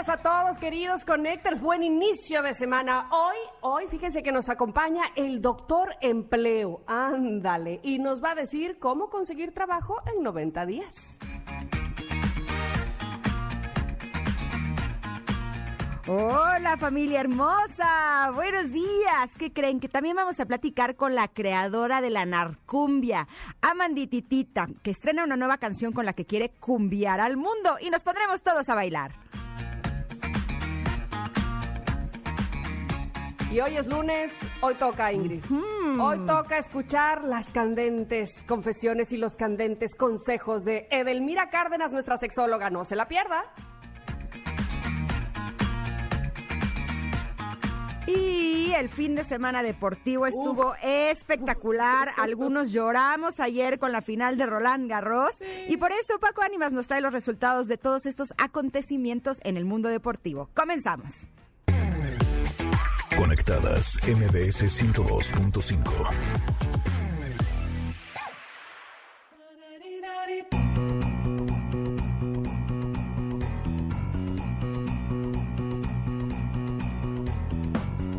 días a todos, queridos Connectors. Buen inicio de semana. Hoy, hoy, fíjense que nos acompaña el doctor Empleo. Ándale. Y nos va a decir cómo conseguir trabajo en 90 días. Hola familia hermosa, buenos días. ¿Qué creen? Que también vamos a platicar con la creadora de la narcumbia, Amandititita, que estrena una nueva canción con la que quiere cumbiar al mundo y nos pondremos todos a bailar. Y hoy es lunes, hoy toca Ingrid. Hoy toca escuchar las candentes confesiones y los candentes consejos de Edelmira Cárdenas, nuestra sexóloga. No se la pierda. Y el fin de semana deportivo estuvo espectacular. Algunos lloramos ayer con la final de Roland Garros. Y por eso Paco Ánimas nos trae los resultados de todos estos acontecimientos en el mundo deportivo. Comenzamos. Conectadas MBS 102.5.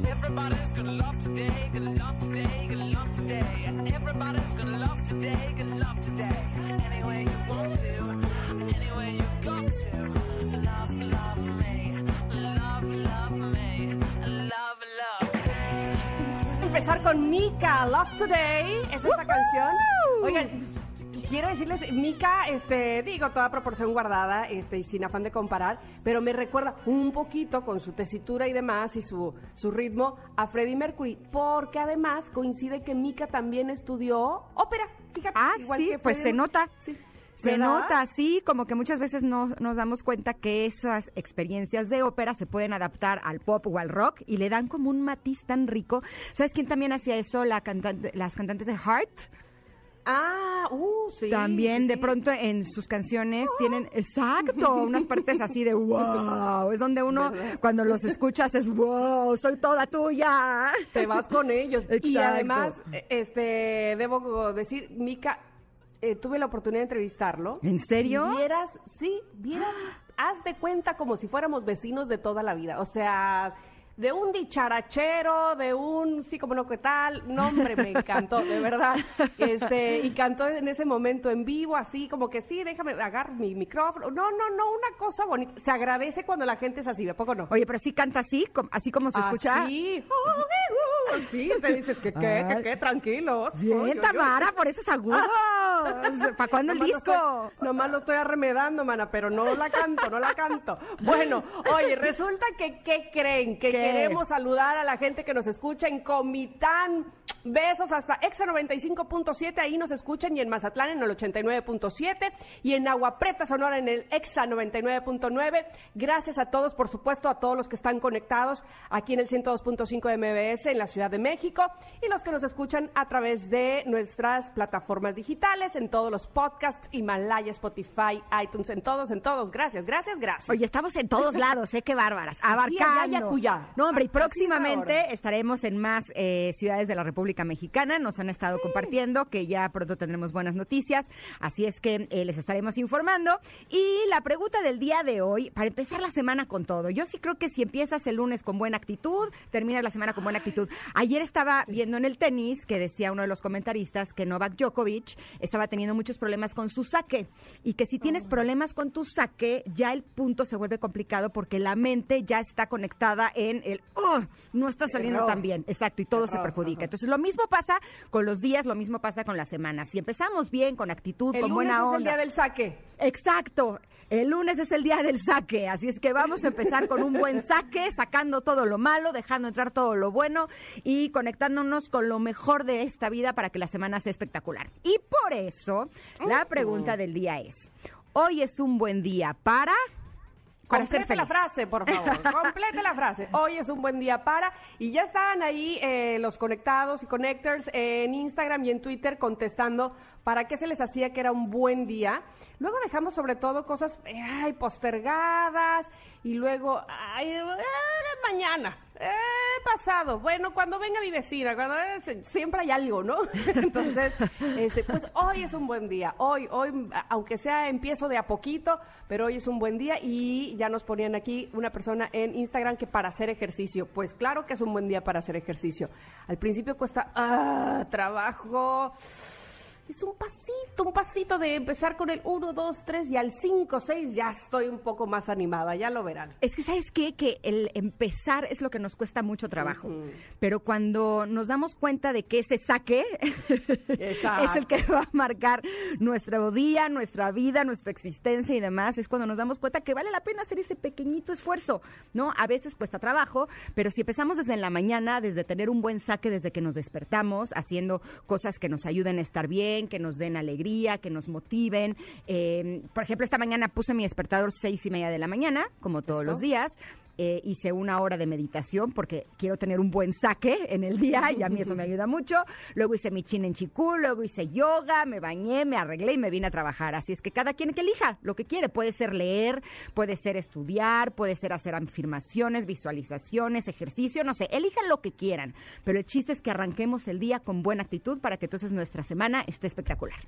Everybody's gonna love today, gonna love today, today. Empezar con Mika, Love Today. Es esta canción. Oigan, quiero decirles, Mika, este, digo, toda proporción guardada, este, y sin afán de comparar, pero me recuerda un poquito con su tesitura y demás y su, su ritmo a Freddie Mercury, porque además coincide que Mika también estudió ópera. Fíjate, Ah, igual sí, que pues se nota. Sí. Se nota, sí, como que muchas veces no nos damos cuenta que esas experiencias de ópera se pueden adaptar al pop o al rock y le dan como un matiz tan rico. ¿Sabes quién también hacía eso? La cantante, las cantantes de Heart. Ah, uh, sí. también sí, de sí. pronto en sus canciones tienen, exacto, unas partes así de wow. Es donde uno ¿Verdad? cuando los escuchas es wow, soy toda tuya. te vas con ellos. Y además, eh, este, debo decir, Mika, eh, tuve la oportunidad de entrevistarlo. ¿En serio? Y vieras, sí, vieras, haz de cuenta como si fuéramos vecinos de toda la vida. O sea, de un dicharachero, de un sí como no qué tal. No, hombre, me encantó, de verdad. Este, y cantó en ese momento en vivo, así como que sí, déjame agarrar mi micrófono. No, no, no, una cosa bonita. Se agradece cuando la gente es así, ¿de poco no? Oye, pero sí canta así, así como se escucha. Así. Sí, te dices que qué, que qué, tranquilo. Bien. Tamara, por esos agudos. ¿Para cuándo el disco? nomás lo estoy arremedando, mana, pero no la canto, no la canto. Bueno, oye, resulta que, ¿qué creen? Que queremos saludar a la gente que nos escucha en Comitán. Besos hasta Exa 95.7, ahí nos escuchan, y en Mazatlán en el 89.7, y en Agua Preta Sonora en el Exa 99.9. Gracias a todos, por supuesto, a todos los que están conectados aquí en el 102.5 de MBS en la Ciudad de México, y los que nos escuchan a través de nuestras plataformas digitales, en todos los podcasts, Himalaya, Spotify, iTunes, en todos, en todos. Gracias, gracias, gracias. Oye, estamos en todos lados, ¿eh? Qué bárbaras. Abarcando. allá y acullá. No, hombre, y próximamente estaremos en más eh, ciudades de la República Mexicana. Nos han estado compartiendo que ya pronto tendremos buenas noticias. Así es que eh, les estaremos informando. Y la pregunta del día de hoy, para empezar la semana con todo. Yo sí creo que si empiezas el lunes con buena actitud, terminas la semana con buena actitud. Ayer estaba viendo en el tenis que decía uno de los comentaristas que Novak Djokovic estaba teniendo muchos problemas con su saque y que si tienes problemas con tu saque, ya el punto se vuelve complicado porque la mente ya está conectada en el, oh, no está saliendo Error. tan bien. Exacto, y todo se perjudica. Entonces, lo mismo pasa con los días, lo mismo pasa con las semanas. Si empezamos bien, con actitud, el con lunes buena es onda. el día del saque. Exacto. El lunes es el día del saque, así es que vamos a empezar con un buen saque, sacando todo lo malo, dejando entrar todo lo bueno y conectándonos con lo mejor de esta vida para que la semana sea espectacular. Y por eso, la pregunta del día es, Hoy es un buen día para... Complete la frase, por favor. Complete la frase. Hoy es un buen día para. Y ya están ahí eh, los conectados y connectors en Instagram y en Twitter contestando para qué se les hacía que era un buen día. Luego dejamos sobre todo cosas ay, postergadas y luego, ay, eh, mañana, eh, pasado. Bueno, cuando venga mi vecina, cuando, eh, siempre hay algo, ¿no? Entonces, este, pues hoy es un buen día. Hoy, hoy, aunque sea empiezo de a poquito, pero hoy es un buen día y ya nos ponían aquí una persona en Instagram que para hacer ejercicio. Pues claro que es un buen día para hacer ejercicio. Al principio cuesta ah, trabajo. Es un pasito, un pasito de empezar con el 1, 2, 3 y al 5, 6 ya estoy un poco más animada, ya lo verán. Es que, ¿sabes qué? Que el empezar es lo que nos cuesta mucho trabajo. Pero cuando nos damos cuenta de que ese saque es el que va a marcar nuestro día, nuestra vida, nuestra existencia y demás, es cuando nos damos cuenta que vale la pena hacer ese pequeñito esfuerzo, ¿no? A veces cuesta trabajo, pero si empezamos desde la mañana, desde tener un buen saque, desde que nos despertamos, haciendo cosas que nos ayuden a estar bien, que nos den alegría, que nos motiven. eh, por ejemplo, esta mañana puse mi despertador seis y media de la mañana, como todos Eso. los días. Eh, hice una hora de meditación porque quiero tener un buen saque en el día y a mí eso me ayuda mucho. Luego hice mi chin en chikú, luego hice yoga, me bañé, me arreglé y me vine a trabajar. Así es que cada quien que elija lo que quiere. Puede ser leer, puede ser estudiar, puede ser hacer afirmaciones, visualizaciones, ejercicio, no sé, elijan lo que quieran. Pero el chiste es que arranquemos el día con buena actitud para que entonces nuestra semana esté espectacular.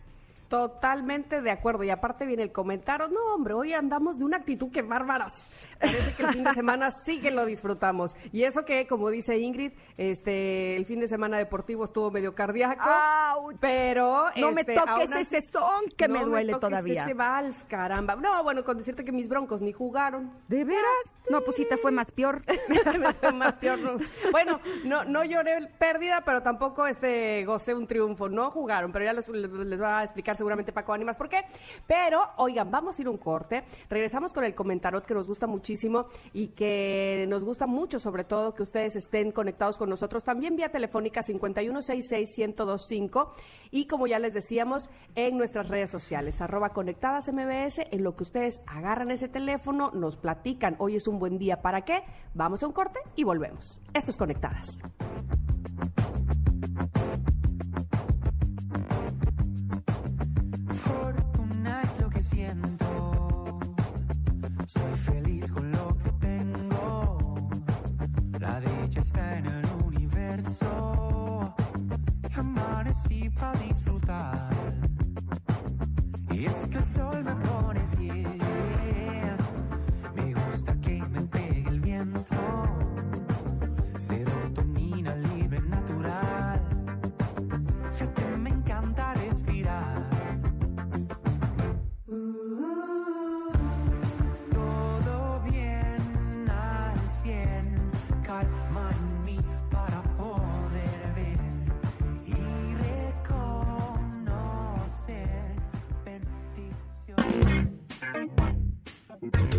Totalmente de acuerdo. Y aparte viene el comentario, no hombre, hoy andamos de una actitud que bárbaras. Parece que el fin de semana sí que lo disfrutamos. Y eso que, como dice Ingrid, este, el fin de semana deportivo estuvo medio cardíaco. ¡Auch! Pero No me este, toques ese son que me duele toques todavía. Ese vals, caramba. No, bueno, con decirte que mis broncos ni jugaron. ¿De veras? No, pues sí te fue más peor. Me fue más peor. no. Bueno, no, no lloré pérdida, pero tampoco este gocé un triunfo. No jugaron, pero ya les, les va a explicar seguramente Paco Ánimas por qué. Pero, oigan, vamos a ir un corte. Regresamos con el comentarot que nos gusta muchísimo y que nos gusta mucho, sobre todo, que ustedes estén conectados con nosotros. También vía telefónica 5166-1025 y, como ya les decíamos, en nuestras redes sociales, arroba conectadas MBS, en lo que ustedes agarran ese teléfono, nos platican. Hoy es un buen día. ¿Para qué? Vamos a un corte y volvemos. Esto es Conectadas. Soy feliz con lo que tengo. La dicha está en el universo. Y para disfrutar. Y es que el sol me pone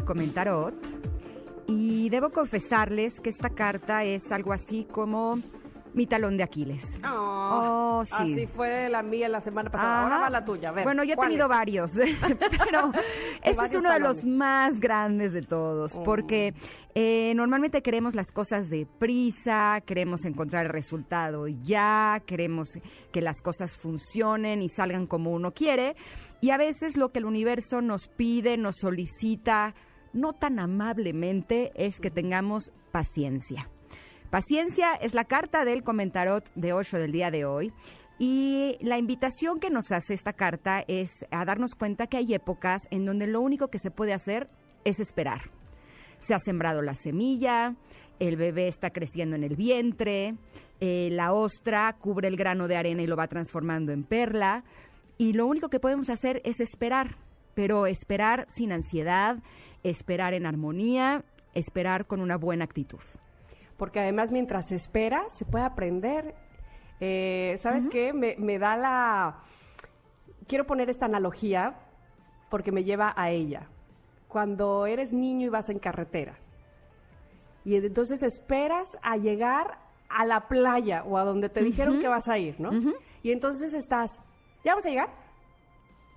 Comentarot y debo confesarles que esta carta es algo así como mi talón de Aquiles. Oh, sí. Así fue la mía la semana pasada. Ahora Ajá. va la tuya. A ver, bueno, yo he ¿cuál tenido es? varios, pero este es uno de los más grandes de todos, Oh. porque eh, normalmente queremos las cosas de prisa, queremos encontrar el resultado ya, queremos que las cosas funcionen y salgan como uno quiere, y a veces lo que el universo nos pide, nos solicita, no tan amablemente, es que tengamos paciencia. Paciencia es la carta del comentarot de 8 del día de hoy. Y la invitación que nos hace esta carta es a darnos cuenta que hay épocas en donde lo único que se puede hacer es esperar. Se ha sembrado la semilla, el bebé está creciendo en el vientre, eh, la ostra cubre el grano de arena y lo va transformando en perla, y lo único que podemos hacer es esperar, pero esperar sin ansiedad, esperar en armonía, esperar con una buena actitud. Porque además mientras se espera, se puede aprender. Eh, ¿Sabes qué? Me, me da la... Quiero poner esta analogía porque me lleva a ella. Cuando eres niño y vas en carretera. Y entonces esperas a llegar a la playa o a donde te dijeron que vas a ir, ¿no? Y entonces estás, ¿ya vas a llegar?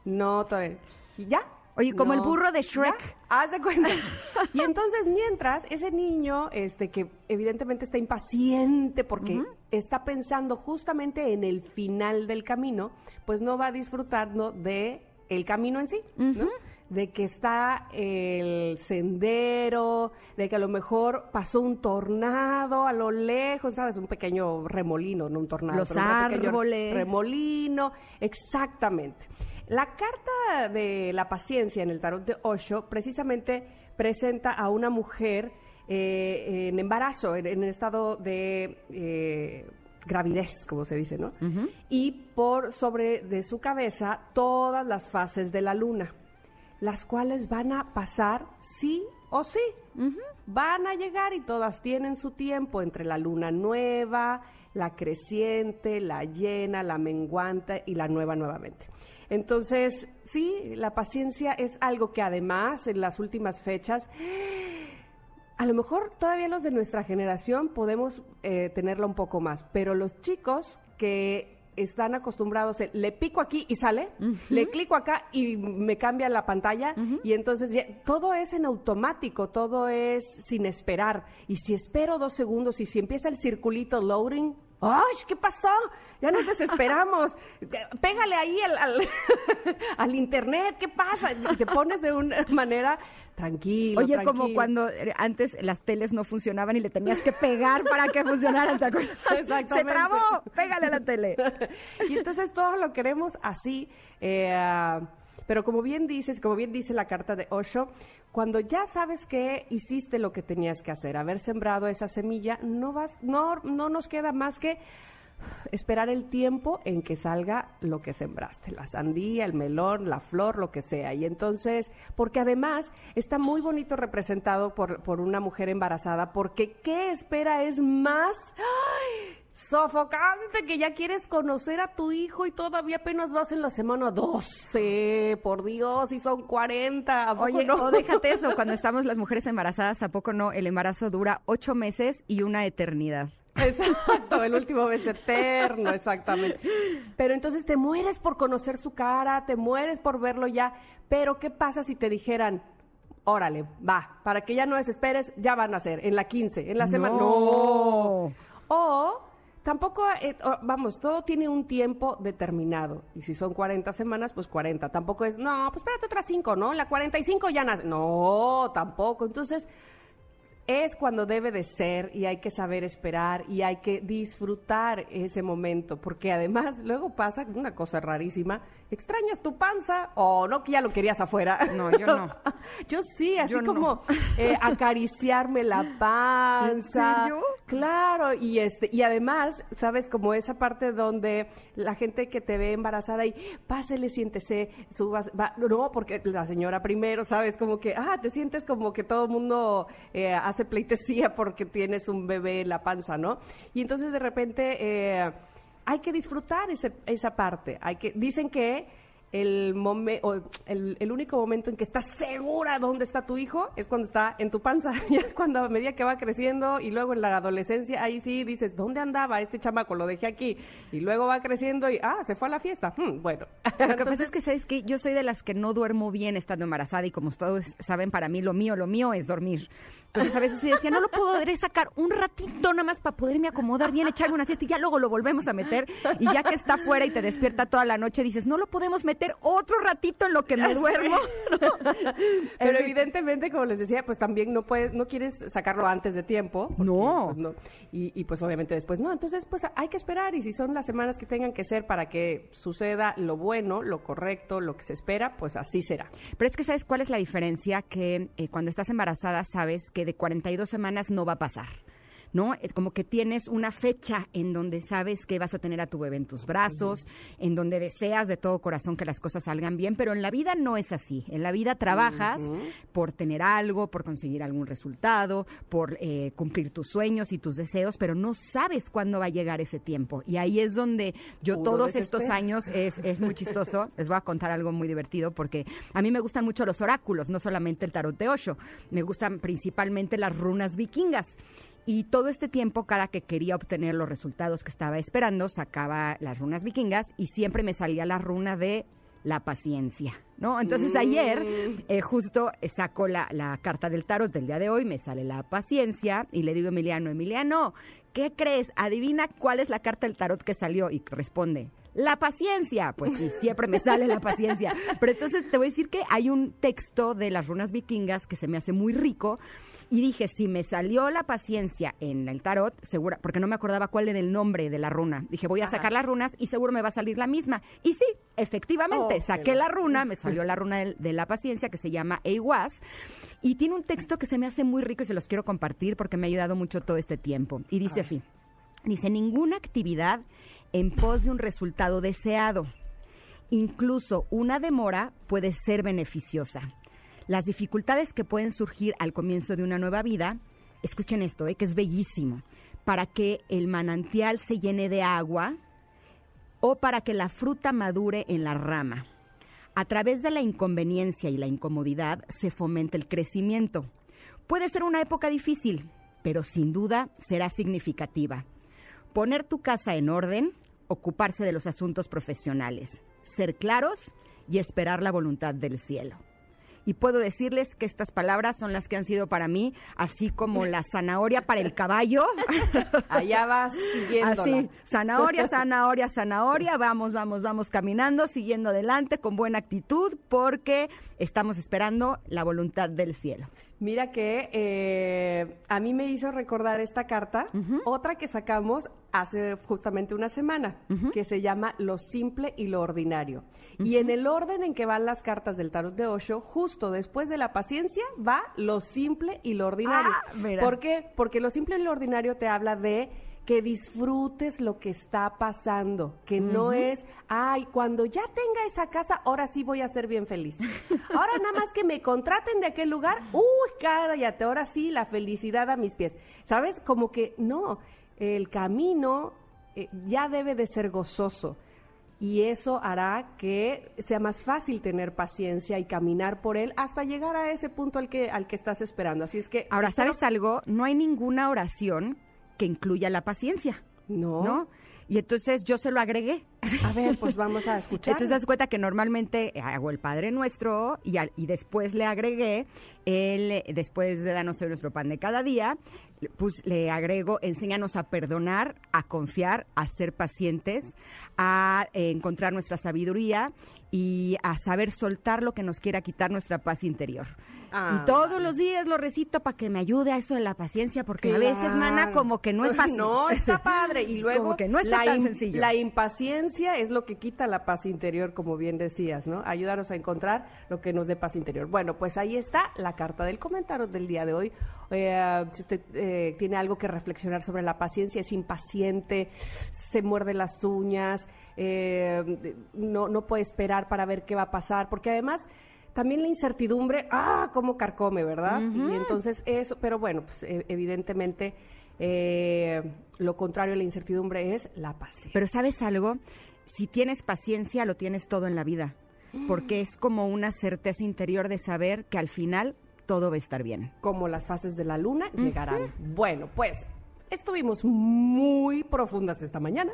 No, todavía. ¿Y ya? Oye, como el burro de ¿Ya? Shrek. Haz de cuenta. y entonces, mientras, ese niño, este, que evidentemente está impaciente porque está pensando justamente en el final del camino, pues no va a disfrutar ¿no? de el camino en sí, ¿no? De que está el sendero, de que a lo mejor pasó un tornado a lo lejos, ¿sabes? Un pequeño remolino, no un tornado. Los pero un árboles. remolino, exactamente. La carta de la paciencia en el tarot de Osho precisamente presenta a una mujer eh, en embarazo, en, en estado de eh, gravidez, como se dice, ¿no? Y por sobre de su cabeza todas las fases de la luna, las cuales van a pasar sí o sí. Van a llegar y todas tienen su tiempo entre la luna nueva, la creciente, la llena, la menguante y la nueva nuevamente. Entonces, sí, la paciencia es algo que además en las últimas fechas, a lo mejor todavía los de nuestra generación podemos eh, tenerla un poco más, pero los chicos que están acostumbrados, a, le pico aquí y sale, le clico acá y me cambia la pantalla y entonces ya- todo es en automático, todo es sin esperar. Y si espero dos segundos y si empieza el circulito loading, ¡ay! ¿Qué pasó? Ya nos desesperamos. Pégale ahí al, al, al internet, ¿qué pasa? Y te pones de una manera tranquilo. Oye, como cuando eh, antes las teles no funcionaban y le tenías que pegar para que funcionaran, ¿te acuerdas? Exactamente. Se trabó, pégale a la tele. y entonces todo lo queremos así. eh, pero como bien dices, como bien dice la carta de Osho, cuando ya sabes que hiciste lo que tenías que hacer, haber sembrado esa semilla, no vas, no, no nos queda más que esperar el tiempo en que salga lo que sembraste, la sandía, el melón, la flor, lo que sea. Y entonces, porque además está muy bonito representado por, por una mujer embarazada, porque ¿qué espera es más? ¡ay! Sofocante que ya quieres conocer a tu hijo y todavía apenas vas en la semana 12, por Dios, y son 40. ¿a poco Oye, no? déjate eso, cuando estamos las mujeres embarazadas, ¿a poco no? El embarazo dura ocho meses y una eternidad. Exacto, el último mes eterno, exactamente. Pero entonces te mueres por conocer su cara, te mueres por verlo ya. Pero ¿qué pasa si te dijeran, órale, va, para que ya no desesperes, ya van a ser, en la 15, en la semana? No. O tampoco, eh, vamos, todo tiene un tiempo determinado. Y si son 40 semanas, pues 40. Tampoco es, no, pues espérate otras 5, ¿no? La 45 ya nace. No, tampoco. Entonces, es cuando debe de ser y hay que saber esperar y hay que disfrutar ese momento, porque además luego pasa una cosa rarísima, extrañas tu panza o no que ya lo querías afuera. No, yo no. yo sí, así Yo no. como eh, acariciarme la panza. serio? Claro, y este y además, sabes, como esa parte donde la gente que te ve embarazada y pásele, siéntese, subas, va, no, porque la señora primero, sabes, como que, ah, te sientes como que todo el mundo eh, hace pleitesía porque tienes un bebé en la panza, ¿no? Y entonces de repente eh, hay que disfrutar ese- esa parte. Hay que, dicen que el, momen- o el, el único momento en que estás segura dónde está tu hijo es cuando está en tu panza. Ya cuando a medida que va creciendo y luego en la adolescencia, ahí sí dices, ¿dónde andaba este chamaco? Lo dejé aquí. Y luego va creciendo y, ah, se fue a la fiesta. Hmm, bueno. Lo que pasa es que, ¿sabes que Yo soy de las que no duermo bien estando embarazada y como todos saben, para mí lo mío, lo mío es dormir. Entonces a veces sí decía, no lo podré sacar un ratito nada más para poderme acomodar bien, echarme una siesta y ya luego lo volvemos a meter. Y ya que está fuera y te despierta toda la noche, dices, no lo podemos meter meter otro ratito en lo que me duermo. Pero evidentemente, como les decía, pues también no puedes, no quieres sacarlo antes de tiempo. porque, No. pues, Y, y, pues obviamente después no. Entonces, pues hay que esperar. Y si son las semanas que tengan que ser para que suceda lo bueno, lo correcto, lo que se espera, pues así será. Pero es que ¿sabes cuál es la diferencia? Que eh, cuando estás embarazada sabes que de 42 semanas no va a pasar. ¿No? Como que tienes una fecha en donde sabes que vas a tener a tu bebé en tus brazos, en donde deseas de todo corazón que las cosas salgan bien, pero en la vida no es así. En la vida trabajas por tener algo, por conseguir algún resultado, por eh, cumplir tus sueños y tus deseos, pero no sabes cuándo va a llegar ese tiempo. Y ahí es donde yo Puro todos estos desespero. años es, es muy chistoso. Les voy a contar algo muy divertido porque a mí me gustan mucho los oráculos, no solamente el tarot de Osho. Me gustan principalmente las runas vikingas. Y todo este tiempo, cada que quería obtener los resultados que estaba esperando, sacaba las runas vikingas y siempre me salía la runa de la paciencia, ¿no? Entonces ayer eh, justo eh, saco la, la carta del tarot del día de hoy, me sale la paciencia y le digo a Emiliano, Emiliano, ¿qué crees? Adivina cuál es la carta del tarot que salió y responde, la paciencia. Pues sí, siempre me sale la paciencia. Pero entonces te voy a decir que hay un texto de las runas vikingas que se me hace muy rico. Y dije, si me salió la paciencia en el tarot, segura, porque no me acordaba cuál era el nombre de la runa. Dije, voy a Ajá. sacar las runas y seguro me va a salir la misma. Y sí, efectivamente, Oh, saqué qué la runa, me salió la runa de, la paciencia que se llama Eiwas. Y tiene un texto que se me hace muy rico y se los quiero compartir porque me ha ayudado mucho todo este tiempo. Y dice así, dice, ninguna actividad en pos de un resultado deseado. Incluso una demora puede ser beneficiosa. Las dificultades que pueden surgir al comienzo de una nueva vida, escuchen esto, eh, que es bellísimo, para que el manantial se llene de agua o para que la fruta madure en la rama. A través de la inconveniencia y la incomodidad se fomenta el crecimiento. Puede ser una época difícil, pero sin duda será significativa. Poner tu casa en orden, ocuparse de los asuntos profesionales, ser claros y esperar la voluntad del cielo. Y puedo decirles que estas palabras son las que han sido para mí, así como la zanahoria para el caballo. Allá vas siguiéndola. Así, zanahoria, zanahoria, zanahoria, vamos, vamos, vamos caminando, siguiendo adelante con buena actitud, porque estamos esperando la voluntad del cielo. Mira que eh, a mí me hizo recordar esta carta, otra que sacamos hace justamente una semana, que se llama Lo simple y lo ordinario. Y en el orden en que van las cartas del tarot de Osho, justo después de la paciencia va lo simple y lo ordinario. Ah. ¿Por qué? Porque lo simple y lo ordinario te habla de que disfrutes lo que está pasando, que no es, ay, cuando ya tenga esa casa, ahora sí voy a ser bien feliz. Ahora nada más que me contraten de aquel lugar, uy, cállate, ahora sí, la felicidad a mis pies. ¿Sabes? Como que no, el camino eh, ya debe de ser gozoso. Y eso hará que sea más fácil tener paciencia y caminar por él hasta llegar a ese punto al que, al que estás esperando. Así es que... Ahora, ¿sabes algo? No hay ninguna oración que incluya la paciencia, No. ¿no? Y entonces yo se lo agregué. A ver, pues vamos a escuchar. Entonces, das cuenta que normalmente hago el Padre Nuestro y, al- y después le agregué, el, eh, después de darnos hoy nuestro pan de cada día, pues le agrego, enséñanos a perdonar, a confiar, a ser pacientes, a eh, encontrar nuestra sabiduría y a saber soltar lo que nos quiera quitar nuestra paz interior. Ah, y todos vale. los días lo recito para que me ayude a eso de la paciencia, porque a veces, mana, como que no es fácil. No, está padre. Y luego Como que no está la, tan sencillo. la impaciencia es lo que quita la paz interior, como bien decías, ¿no? Ayudarnos a encontrar lo que nos dé paz interior. Bueno, pues ahí está la carta del comentario del día de hoy. Eh, si usted eh, tiene algo que reflexionar sobre la paciencia, es impaciente, se muerde las uñas, eh, no, no puede esperar para ver qué va a pasar, porque además también la incertidumbre, ah, cómo carcome, ¿verdad? Y entonces eso, pero bueno, pues e- evidentemente eh, lo contrario a la incertidumbre es la paciencia. Pero ¿sabes algo? Si tienes paciencia, lo tienes todo en la vida. Porque es como una certeza interior de saber que al final todo va a estar bien. Como las fases de la luna llegarán. Bueno, pues estuvimos muy profundas esta mañana.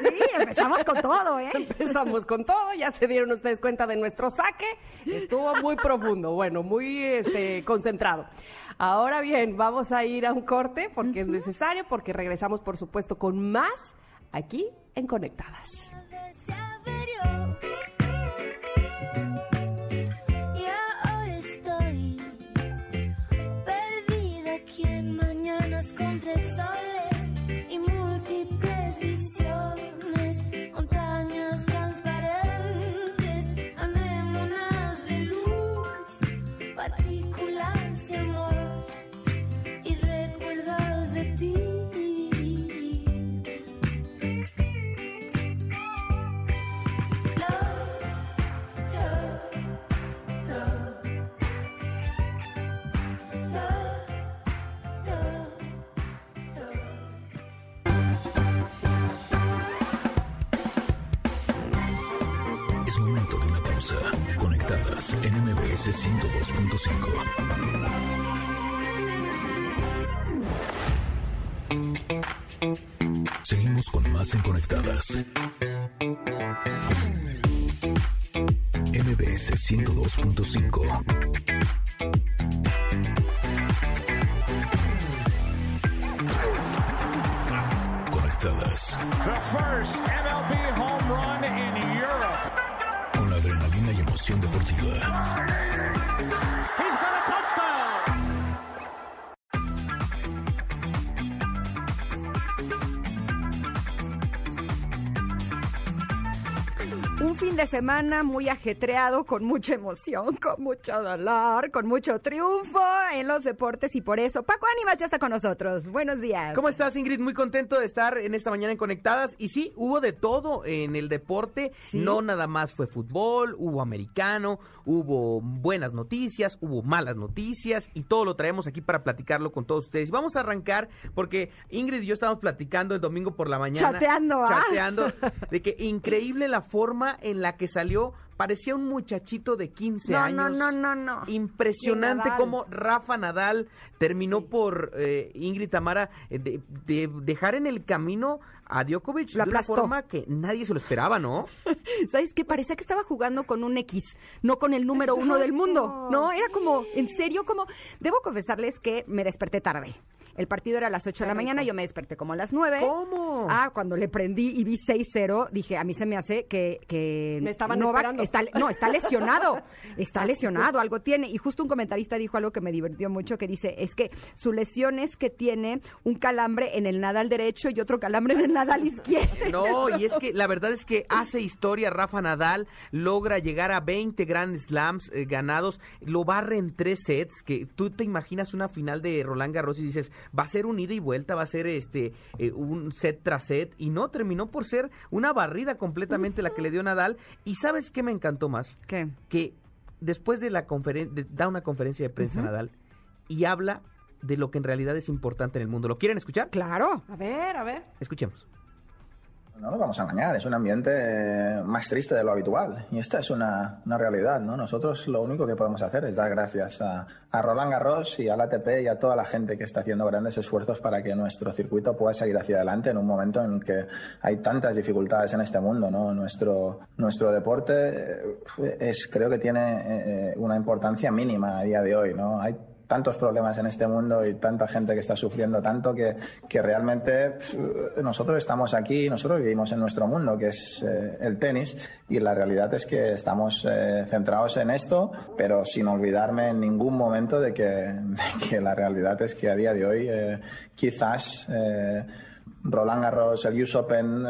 Sí, empezamos con todo, ¿eh? Empezamos con todo, ya se dieron ustedes cuenta de nuestro saque, estuvo muy profundo, bueno, muy este, concentrado. Ahora bien, vamos a ir a un corte porque es necesario, porque regresamos por supuesto con más aquí en Conectadas. Más en Conectadas. MBS 102.5. muy ajetreado, con mucha emoción, con mucho dolor, con mucho triunfo en los deportes y por eso Ánimas ya está con nosotros. Buenos días. ¿Cómo estás, Ingrid? Muy contento de estar en esta mañana en Conectadas. Y sí, hubo de todo en el deporte. Sí. No nada más fue fútbol, hubo americano, hubo buenas noticias, hubo malas noticias y todo lo traemos aquí para platicarlo con todos ustedes. Vamos a arrancar porque Ingrid y yo estábamos platicando el domingo por la mañana. Chateando, ¿ah? Chateando. De que increíble la forma en la que salió. Parecía un muchachito de 15 No, años. no, no, no, no. Impresionante Nadal. cómo Rafa Nadal terminó Sí. por eh, Ingrid Tamara eh, de, de dejar en el camino a Djokovic Lo de una forma que nadie se lo esperaba, ¿no? ¿Sabes qué? Parecía que estaba jugando con un X, no con el número uno del mundo, ¿no? Era como, en serio, como... Debo confesarles que me desperté tarde. El partido era a las 8 de la mañana, yo me desperté como a las 9. ¿Cómo? Ah, cuando le prendí y vi 6-0, dije, a mí se me hace que, que Me estaban Novak esperando. está, no, está lesionado, está lesionado, algo tiene. Y justo un comentarista dijo algo que me divirtió mucho, que dice, es que su lesión es que tiene un calambre en el nadal derecho y otro calambre en el nadal izquierdo. No, y es que la verdad es que hace historia Rafa Nadal, logra llegar a 20 Grand Slams eh, ganados, lo barre en tres sets, que tú te imaginas una final de Roland Garros y dices, va a ser un ida y vuelta, va a ser este eh, un set tras set, y no, terminó por ser una barrida completamente la que le dio Nadal, y ¿sabes qué me encantó más? ¿Qué? que después de la conferencia, da una conferencia de prensa Nadal y habla de lo que en realidad es importante en el mundo. ¿Lo quieren escuchar? Claro. A ver, a ver. Escuchemos. No nos vamos a engañar, es un ambiente eh, más triste de lo habitual y esta es una, una realidad, ¿no? Nosotros lo único que podemos hacer es dar gracias a, Roland Garros y al ATP y a toda la gente que está haciendo grandes esfuerzos para que nuestro circuito pueda seguir hacia adelante en un momento en que hay tantas dificultades en este mundo, ¿no? Nuestro, nuestro deporte eh, es, creo que tiene eh, una importancia mínima a día de hoy, ¿no? Hay tantos problemas en este mundo y tanta gente que está sufriendo tanto que, que realmente nosotros estamos aquí, nosotros vivimos en nuestro mundo, que es eh, el tenis, y la realidad es que estamos eh, centrados en esto, pero sin olvidarme en ningún momento de que, la realidad es que a día de hoy eh, quizás Roland Garros, el US Open,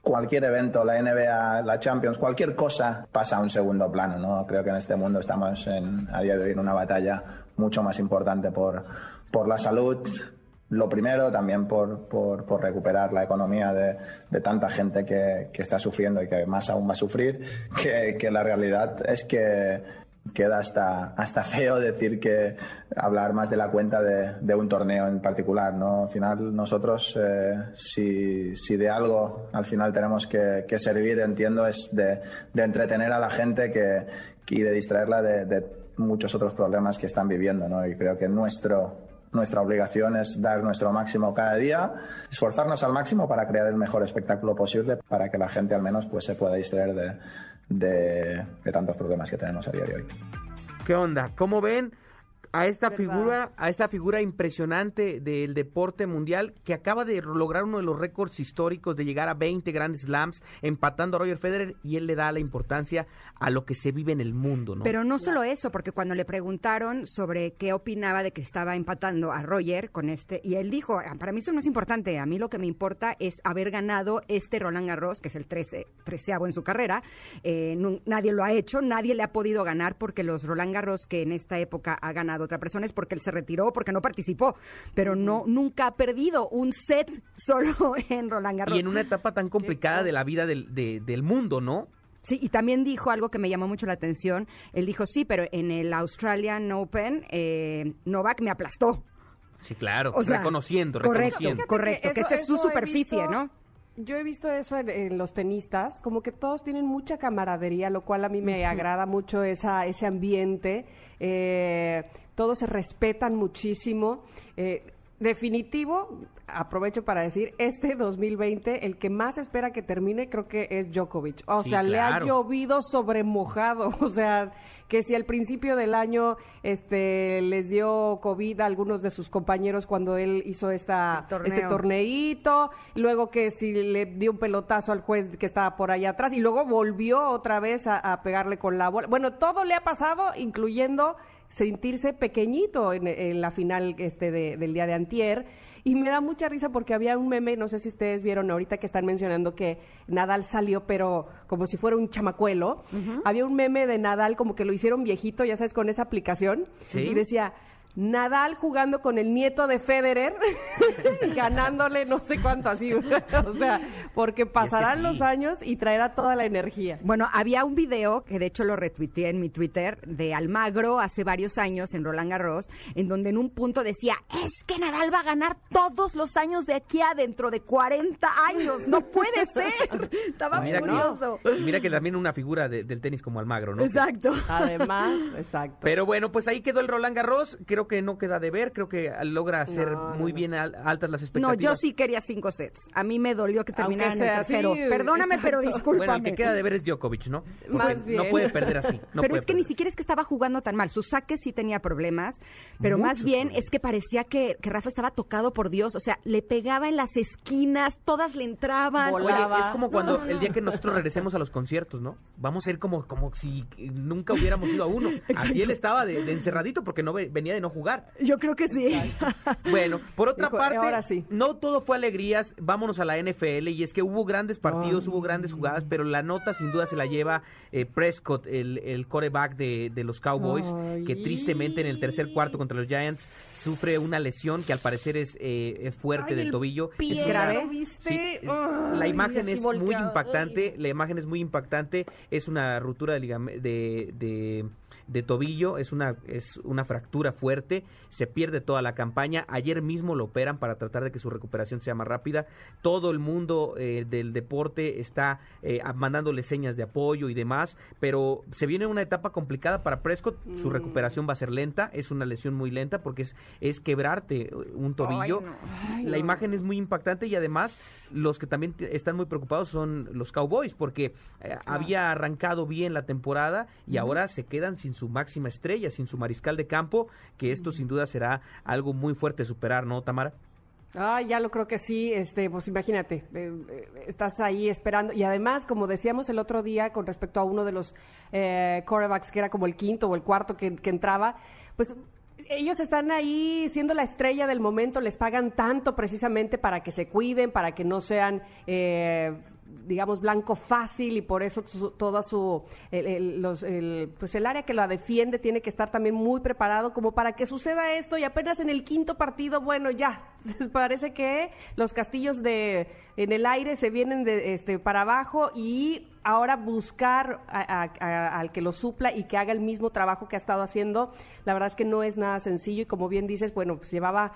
cualquier evento, la NBA, la Champions, cualquier cosa pasa a un segundo plano, ¿no? Creo que en este mundo estamos en, a día de hoy en una batalla mucho más importante por, por la salud, lo primero, también por, por, por recuperar la economía de, de tanta gente que, que está sufriendo y que más aún va a sufrir, que, que la realidad es que queda hasta, hasta feo decir que hablar más de la cuenta de, de un torneo en particular, ¿no? Al final nosotros, eh, si, si de algo al final tenemos que, que servir, entiendo, es de, de entretener a la gente que, y de distraerla de, de muchos otros problemas que están viviendo, ¿no? Y creo que nuestro, nuestra obligación es dar nuestro máximo cada día, esforzarnos al máximo para crear el mejor espectáculo posible para que la gente al menos pues se pueda distraer de, de, de tantos problemas que tenemos a día de hoy. ¿Qué onda? ¿Cómo ven? a esta ¿Verdad? figura, a esta figura impresionante del deporte mundial que acaba de lograr uno de los récords históricos de llegar a 20 grandes slams, empatando a Roger Federer y él le da la importancia a lo que se vive en el mundo, ¿no? Pero no solo eso, porque cuando le preguntaron sobre qué opinaba de que estaba empatando a Roger con este, y él dijo, "Ah, para mí eso no es importante, a mí lo que me importa es haber ganado este Roland Garros, que es el 13, treceavo en su carrera, Eh, nadie lo ha hecho, nadie le ha podido ganar porque los Roland Garros que en esta época ha ganado otra persona es porque él se retiró, porque no participó, pero no nunca ha perdido un set solo en Roland Garros. y en una etapa tan complicada de la vida del, de- del mundo, ¿no? Sí, y también dijo algo que me llamó mucho la atención. Él dijo, sí, pero en el Australian Open, eh, Novak me aplastó. Sí, claro, O sea, reconociendo, correcto. reconociendo. Correcto, que esta es su superficie, visto- ¿no? Yo he visto eso en, en los tenistas, como que todos tienen mucha camaradería, lo cual a mí me agrada mucho esa, ese ambiente. Eh, todos se respetan muchísimo. Eh, definitivo, aprovecho para decir, este 2020, el que más espera que termine creo que es Djokovic. O Sí, sea, le ha llovido sobre mojado. O sea, que si al principio del año este les dio COVID a algunos de sus compañeros cuando él hizo esta, El torneo. este torneito, luego que si le dio un pelotazo al juez que estaba por allá atrás, y luego volvió otra vez a, a pegarle con la bola. Bueno, todo le ha pasado, incluyendo sentirse pequeñito en, en la final este de- del día de antier. Y me da mucha risa porque había un meme, no sé si ustedes vieron ahorita que están mencionando que Nadal salió, pero como si fuera un chamacuelo. Había un meme de Nadal como que lo hicieron viejito, ya sabes, con esa aplicación. Sí. Y decía, Nadal jugando con el nieto de Federer, ganándole no sé cuánto así. o sea, porque pasarán sí. los años y traerá toda la energía. Bueno, había un video, que de hecho lo retuiteé en mi Twitter, de Almagro hace varios años en Roland Garros, en donde en un punto decía, es que Nadal va a ganar todos los años de aquí a dentro de 40 años, no puede ser. Estaba Mira que- y mira que también una figura de- del tenis como Almagro, ¿no? Exacto. Además, exacto. Pero bueno, pues ahí quedó el Roland Garros. Creo que no queda de ver. Creo que logra hacer No, no, muy no. bien al- altas las No, expectativas. yo sí quería cinco sets. A mí me dolió que terminara en el tercero. Perdóname, pero discúlpame. Bueno, el que queda de ver es Djokovic, ¿no? Porque Más no bien. puede perder así. no pero es que ni siquiera es que estaba jugando tan mal. Sus saques sí tenía problemas, pero más bien problemas. es que parecía que, que Rafa estaba tocado por Dios. O sea, le pegaba en las esquinas, todas le entraban. Oye, es como No, cuando no, no. el día que nosotros regresemos a los conciertos, ¿no? Vamos a ir como, como si nunca hubiéramos ido a uno. Así él estaba de, de encerradito porque no ve- venía de no jugar. yo creo que sí. Bueno, por otra Dijo, parte, ahora sí. no todo fue alegrías. Vámonos a la NFL y es que hubo grandes partidos, hubo grandes jugadas, pero la nota sin duda se la lleva eh, Prescott, el, el coreback de, de los Cowboys, que tristemente en el tercer cuarto contra los Giants sufre una lesión que al parecer es, eh, es fuerte Ay, del el tobillo. pie, Es grave? ¿lo viste? Sí, la imagen es muy impactante, la imagen es muy impactante, es una ruptura de, de, de, de tobillo, es una, es una fractura fuerte, se pierde toda la campaña, ayer mismo lo operan para tratar de que su recuperación sea más rápida, todo el mundo eh, del deporte está eh, mandándole señas de apoyo y demás, pero se viene una etapa complicada para Prescott, su Mm. recuperación va a ser lenta, es una lesión muy lenta porque es, es quebrarte un tobillo, no. la imagen es muy impactante y además los que también están muy preocupados son los Cowboys porque eh, había arrancado bien la temporada y ahora se quedan sin su máxima estrella, sin su mariscal de campo, que esto sin duda será algo muy fuerte superar, ¿no, Tamara? Ah, ya lo creo que sí, este, pues imagínate, eh, eh, estás ahí esperando y además, como decíamos el otro día con respecto a uno de los eh, quarterbacks que era como el quinto o el cuarto que, que entraba, pues ellos están ahí siendo la estrella del momento, les pagan tanto precisamente para que se cuiden, para que no sean eh, digamos, blanco fácil y por eso toda su, el, el, pues el área que la defiende tiene que estar también muy preparado como para que suceda esto y apenas en el quinto partido, bueno, ya, parece que los castillos de, en el aire se vienen de, este, para abajo y ahora buscar a- a- a- al que lo supla y que haga el mismo trabajo que ha estado haciendo, la verdad es que no es nada sencillo y como bien dices, bueno, pues llevaba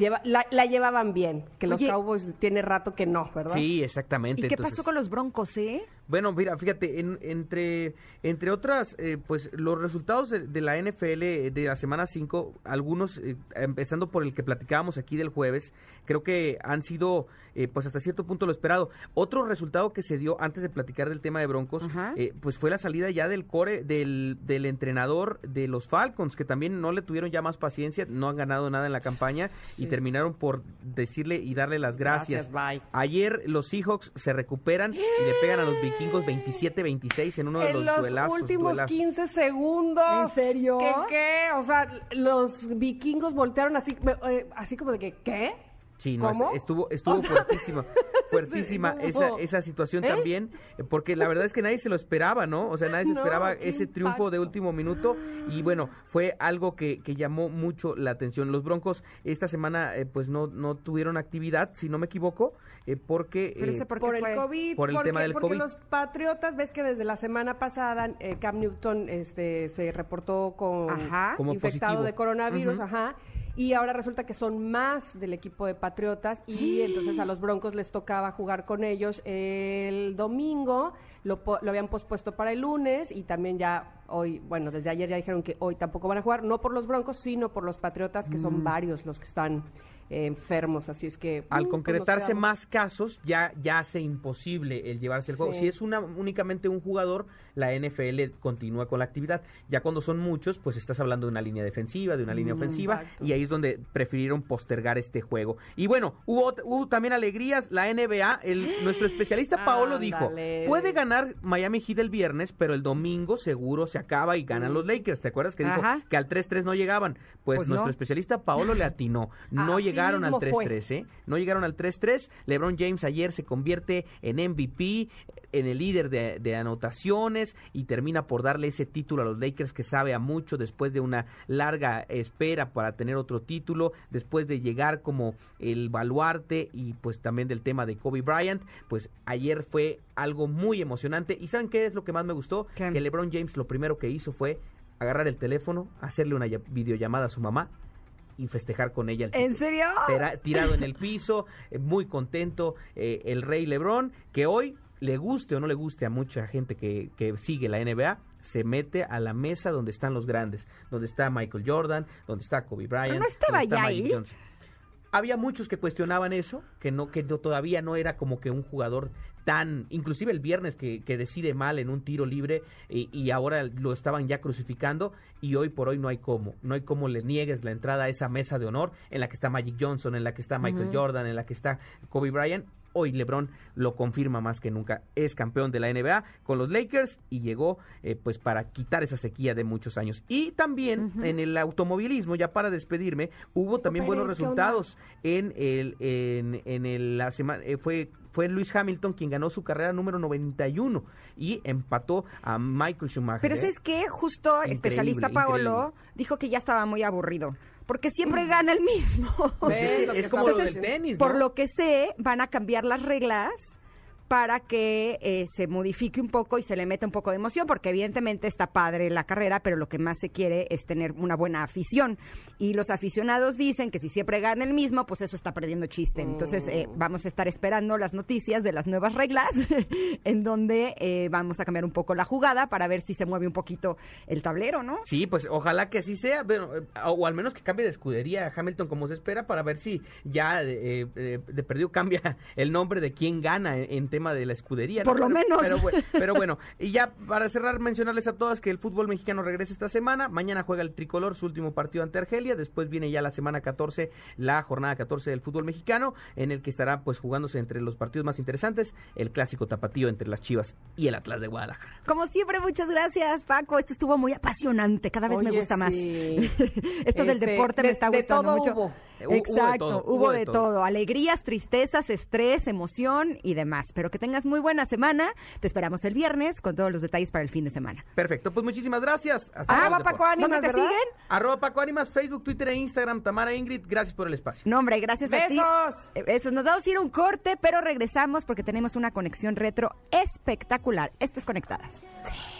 lleva- la, la llevaban bien, que los Oye. Cowboys tiene rato que no, ¿verdad? Sí, exactamente. ¿Y qué entonces- pasó con los Broncos, eh? Bueno, mira, fíjate, en- entre, entre otras, eh, pues los resultados de, de la NFL de la semana 5, algunos, eh, empezando por el que platicábamos aquí del jueves, creo que han sido, eh, pues hasta cierto punto lo esperado. Otro resultado que se dio antes de platicar del tema de Broncos, Ajá. eh, pues fue la salida ya del core, del, del entrenador de los Falcons, que también no le tuvieron ya más paciencia, no han ganado nada en la campaña y terminaron por decirle y darle las gracias. Gracias, bye. Ayer los Seahawks se recuperan y le pegan a los vikingos 27-26 en uno de en los, los duelazos. últimos duelazos. 15 segundos. ¿En serio? ¿Qué, qué? O sea, los vikingos voltearon así, eh, así como de que, ¿qué? Sí, no, estuvo, estuvo O sea, fuertísima, fuertísima sí, esa, no. esa situación ¿Eh? también, eh, porque la verdad es que nadie se lo esperaba, ¿no? O sea, nadie se No, esperaba ese triunfo de último minuto y bueno, fue algo que, que llamó mucho la atención. Los Broncos esta semana eh, pues no, no tuvieron actividad, si no me equivoco, eh, porque... Pero eh, ese por por el? COVID. Por el porque, tema del porque COVID. los patriotas, ves que desde la semana pasada eh, Cam Newton este, se reportó con Ajá. Como infectado positivo. de coronavirus, ajá. Y ahora resulta que son más del equipo de Patriotas y entonces a los Broncos les tocaba jugar con ellos el domingo, lo, lo habían pospuesto para el lunes y también ya hoy, bueno, desde ayer ya dijeron que hoy tampoco van a jugar, no por los Broncos, sino por los Patriotas, que Mm. son varios los que están eh, enfermos, así es que... al mm, pues concretarse más casos, ya, ya hace imposible el llevarse el juego. Sí. Si es una, únicamente un jugador, la NFL continúa con la actividad. Ya cuando son muchos, pues estás hablando de una línea defensiva, de una línea ofensiva, exacto. y ahí es donde prefirieron postergar este juego. Y bueno, hubo, hubo también alegrías. La NBA, el, nuestro especialista Paolo dijo, puede ganar Miami Heat el viernes, pero el domingo seguro se acaba y ganan los Lakers. ¿Te acuerdas que dijo Ajá. que al 3-3 no llegaban? Pues, Pues nuestro no. especialista Paolo le atinó. No Así llegaron al mismo fue. 3-3. ¿eh? No llegaron al 3-3. LeBron James ayer se convierte en MVP, en el líder de, de anotaciones y termina por darle ese título a los Lakers que sabe a mucho después de una larga espera para tener otro título, después de llegar como el baluarte y pues también del tema de Kobe Bryant, pues ayer fue algo muy emocionante. ¿Y saben qué es lo que más me gustó? ¿Qué? Que LeBron James lo primero que hizo fue agarrar el teléfono, hacerle una videollamada a su mamá y festejar con ella el ¿En serio? Tirado en el piso, eh, muy contento eh, el rey Lebrón, que hoy le guste o no le guste a mucha gente que, que sigue la NBA, se mete a la mesa donde están los grandes, donde está Michael Jordan, donde está Kobe Bryant. no estaba ya ahí. Johnson. Había muchos que cuestionaban eso, que no, que no- todavía no era como que un jugador tan, inclusive el viernes que, que decide mal en un tiro libre y, y ahora lo estaban ya crucificando y hoy por hoy no hay cómo, no hay cómo le niegues la entrada a esa mesa de honor en la que está Magic Johnson, en la que está Michael Jordan, en la que está Kobe Bryant. Hoy LeBron lo confirma más que nunca, es campeón de la NBA con los Lakers y llegó eh, pues para quitar esa sequía de muchos años. Y también en el automovilismo, ya para despedirme, hubo también buenos resultados en el en, en el, la semana eh, fue fue Luis Hamilton quien ganó su carrera número 91 y empató a Michael Schumacher. Pero ¿eh? ¿sabes qué? Justo especialista Paolo increíble. dijo que ya estaba muy aburrido. Porque siempre gana el mismo. Pues es, ¿Ves que lo como lo estamos del tenis, Por lo que sé, van a cambiar las reglas para que eh, se modifique un poco y se le meta un poco de emoción, porque evidentemente está padre la carrera, pero lo que más se quiere es tener una buena afición. Y los aficionados dicen que si siempre gana el mismo, pues eso está perdiendo chiste. Entonces eh, Mm. vamos a estar esperando las noticias de las nuevas reglas, en donde eh, vamos a cambiar un poco la jugada para ver si se mueve un poquito el tablero, ¿no? Sí, pues ojalá que así sea, pero, eh, o al menos que cambie de escudería a Hamilton como se espera para ver si ya de perdido cambia el nombre de quién gana en, en tema de la escudería. ¿no? Por lo Pero- menos. Pero, bu- pero bueno, y ya para cerrar mencionarles a todas que el fútbol mexicano regresa esta semana, mañana juega el tricolor su último partido ante Argelia, después viene ya la semana 14, la jornada 14 del fútbol mexicano, en el que estará pues jugándose entre los partidos más interesantes, el clásico tapatío entre las Chivas y el Atlas de Guadalajara. Como siempre, muchas gracias, Paco. Esto estuvo muy apasionante. Cada vez me gusta más. sí. Esto del Este, deporte de- me está de gustando todo mucho. hubo. Hu- hubo de Exacto, todo, hubo de todo. Alegrías, tristezas, estrés, emoción y demás. Pero que tengas muy buena semana. Te esperamos el viernes con todos los detalles para el fin de semana. Perfecto, pues muchísimas gracias. Hasta Ah, deporte. Paco Ánimas, ¿Dónde te ¿verdad? siguen? Arroba Paco Ánimas, Facebook, Twitter e Instagram, Tamara Ingrid, gracias por el espacio. No, hombre, gracias a ti. Besos. Eh, Besos. Nos vamos a ir a un corte, pero regresamos porque tenemos una conexión retro espectacular. Esto es Conectadas. Don't,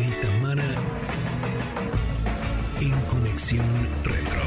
en Conexión Retro.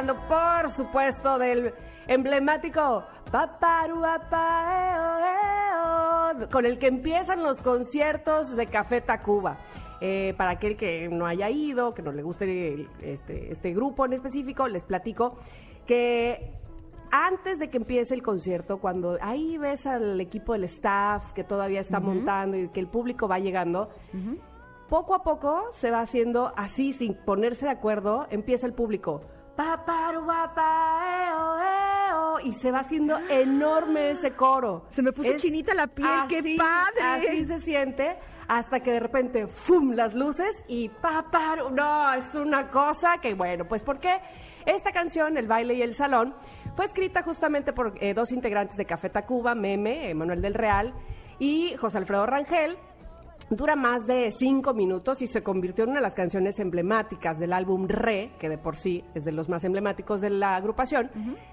Hablando, por supuesto, del emblemático con el que empiezan los conciertos de Café Tacuba. Eh, para aquel que no haya ido, que no le guste el- este, este grupo en específico, les platico que antes de que empiece el concierto, cuando ahí ves al equipo del staff que todavía está montando y que el público va llegando, poco a poco se va haciendo así, sin ponerse de acuerdo, empieza el público. Y se va haciendo enorme ese coro. Se me puso chinita la piel, ¡qué padre! Así se siente hasta que de repente, ¡fum! las luces y paparu. No, es una cosa que, bueno, pues porque esta canción, El baile y el salón, fue escrita justamente por eh, dos integrantes de Café Tacuba, Meme, Manuel del Real y José Alfredo Rangel. Dura más de cinco minutos y se convirtió en una de las canciones emblemáticas del álbum Re, que de por sí es de los más emblemáticos de la agrupación,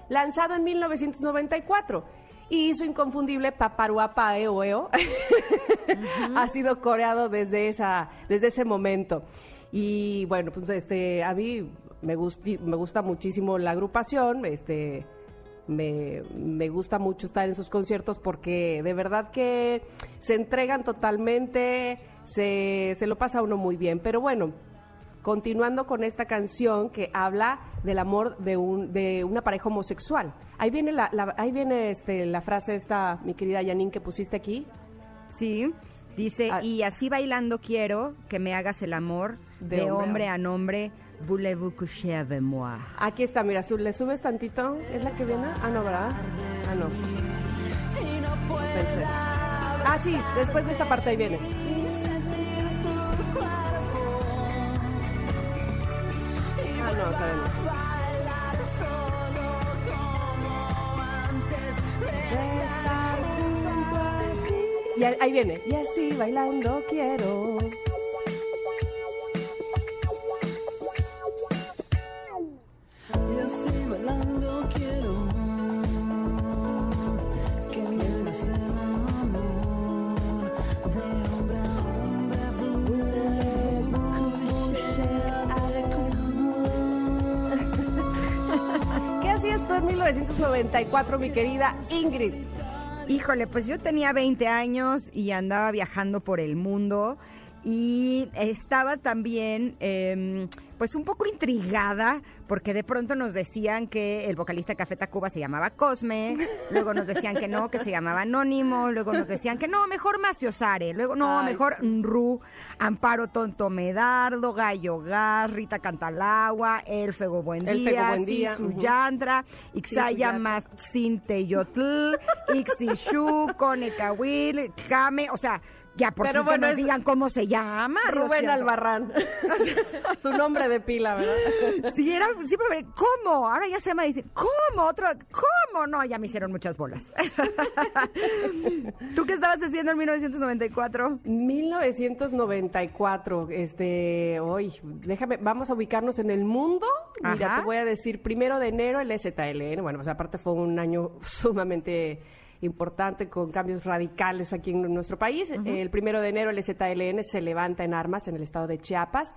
lanzado en 1994. Y su inconfundible Paparuapa Eo Eo ha sido coreado desde, esa, desde ese momento. Y bueno, pues este, a mí me, gusti- me gusta muchísimo la agrupación, este, me, me gusta mucho estar en sus conciertos porque de verdad que se entregan totalmente, se, se lo pasa a uno muy bien. Pero bueno, continuando con esta canción que habla del amor de, un, de una pareja homosexual. Ahí viene, la, la- ahí viene este, la frase esta, mi querida Janine, que pusiste aquí. Sí. Dice, Ah. y así bailando quiero que me hagas el amor De de, hombre hombre a- a nombre. Voulez-vous coucher avec? Aquí está, mira, le subes tantito, ¿es la que viene? Ah, no, ¿verdad? Ah, no. Pensé. Ah, sí, después de esta parte ahí viene. Ah, no, todavía no. Y ahí viene. Y así bailando quiero. Así bailando quiero que me hagas el amor de hombre a hombre. ¿Qué hacías tú en 1994, mi querida Ingrid? Híjole, pues yo tenía 20 años y andaba viajando por el mundo y estaba también em, pues un poco intrigada porque de pronto nos decían que el vocalista Café Tacuba se llamaba Cosme, luego nos decían que no, que se llamaba Anónimo, luego nos decían que no, mejor Maciosare, luego no, Ay, mejor Nru, Amparo Tonto Medardo, Gallo Gas, Rita Cantalagua, El Fego Buen Día. Yantra, Ixaya. Más Cinteyotl Ixishu, Conecawil, Jame, o sea, ya por Pero bueno, nos es- digan cómo se llama. Rubén Rocío. Albarrán. Su nombre de pila, ¿verdad? Sí, era siempre, me- ¿cómo? Ahora ya se llama, dice, ¿cómo? Otro, ¿cómo? No, ya me hicieron muchas bolas. ¿Tú qué estabas haciendo en 1994? 1994, este, hoy, déjame, vamos a ubicarnos en el mundo. Mira, Ajá. te voy a decir, primero de enero el STLN, bueno, pues aparte fue un año sumamente importante con cambios radicales aquí en nuestro país. El primero de enero el ZLN se levanta en armas en el estado de Chiapas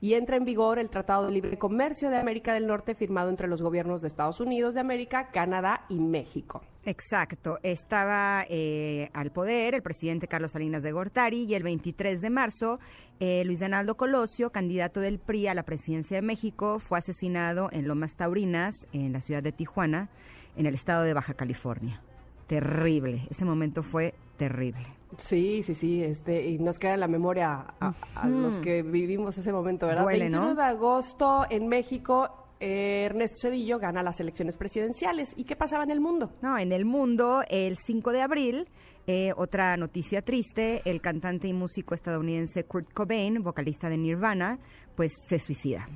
y entra en vigor el Tratado de Libre Comercio de América del Norte firmado entre los gobiernos de Estados Unidos de América, Canadá y México. Exacto, estaba eh, al poder el presidente Carlos Salinas de Gortari y el 23 de marzo eh, Luis Donaldo Colosio, candidato del PRI a la presidencia de México, fue asesinado en Lomas Taurinas, en la ciudad de Tijuana, en el estado de Baja California. Terrible, ese momento fue terrible. Sí, sí, sí, este, y nos queda en la memoria a, a los que vivimos ese momento, ¿verdad? Duele, 21 ¿no? de agosto en México, eh, Ernesto Cedillo gana las elecciones presidenciales. ¿Y qué pasaba en el mundo? No, en el mundo, el 5 de abril, eh, otra noticia triste, el cantante y músico estadounidense Kurt Cobain, vocalista de Nirvana, pues se suicida.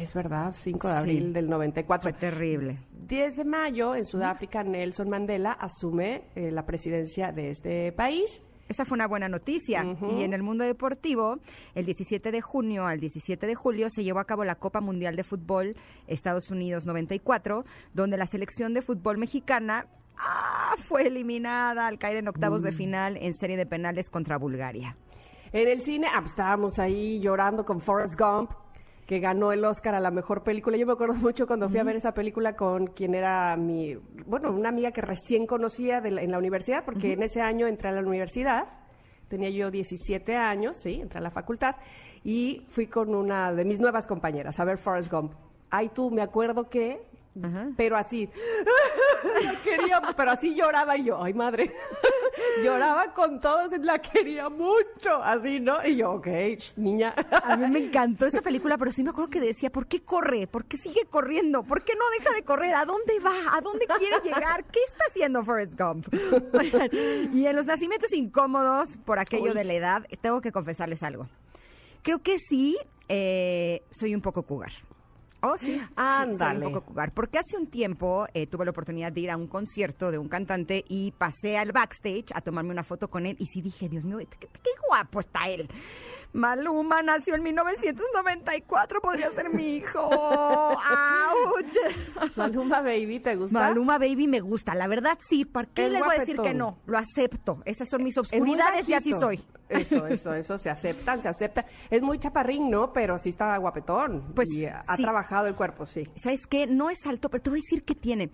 Es verdad, 5 de Sí. abril del 94. Fue terrible. 10 de mayo, en Sudáfrica, Nelson Mandela asume eh, la presidencia de este país. Esa fue una buena noticia. Y en el mundo deportivo, el 17 de junio al 17 de julio se llevó a cabo la Copa Mundial de Fútbol Estados Unidos 94, donde la selección de fútbol mexicana ah, fue eliminada al caer en octavos Mm. de final en serie de penales contra Bulgaria. En el cine, ah, pues, estábamos ahí llorando con Forrest Gump, que ganó el Oscar a la mejor película. Yo me acuerdo mucho cuando fui a ver esa película con quien era mi, bueno, una amiga que recién conocía de la- en la universidad, porque en ese año entré a la universidad. Tenía yo 17 años, sí, entré a la facultad y fui con una de mis nuevas compañeras a ver Forrest Gump. Ay, tú, me acuerdo que, pero así, la quería, pero así lloraba y yo, ay madre, lloraba con todos, la quería mucho, así, ¿no? Y yo, ok, sh, niña. A mí me encantó esa película, pero sí me acuerdo que decía, ¿por qué corre? ¿Por qué sigue corriendo? ¿Por qué no deja de correr? ¿A dónde va? ¿A dónde quiere llegar? ¿Qué está haciendo Forrest Gump? y en los nacimientos incómodos por aquello Uy. de la edad, tengo que confesarles algo. Creo que sí, eh, soy un poco cougar. Oh, sí. sí, Ándale. un poco cougar. Porque hace un tiempo eh, tuve la oportunidad de ir a un concierto de un cantante y pasé al backstage a tomarme una foto con él y sí dije, Dios mío, qué, qué guapo está él. Maluma nació en 1994, podría ser mi hijo. ¡Auch! Maluma Baby, ¿te gusta? Maluma Baby me gusta, la verdad sí, ¿por qué le voy a decir que no? Lo acepto, esas son mis obscuridades y así soy. Eso, eso, eso, se aceptan, se acepta. Es muy chaparrín, ¿no? Pero sí está guapetón. Pues, y ha sí. trabajado el cuerpo, sí. ¿Sabes qué? No es alto, pero te voy a decir que tiene.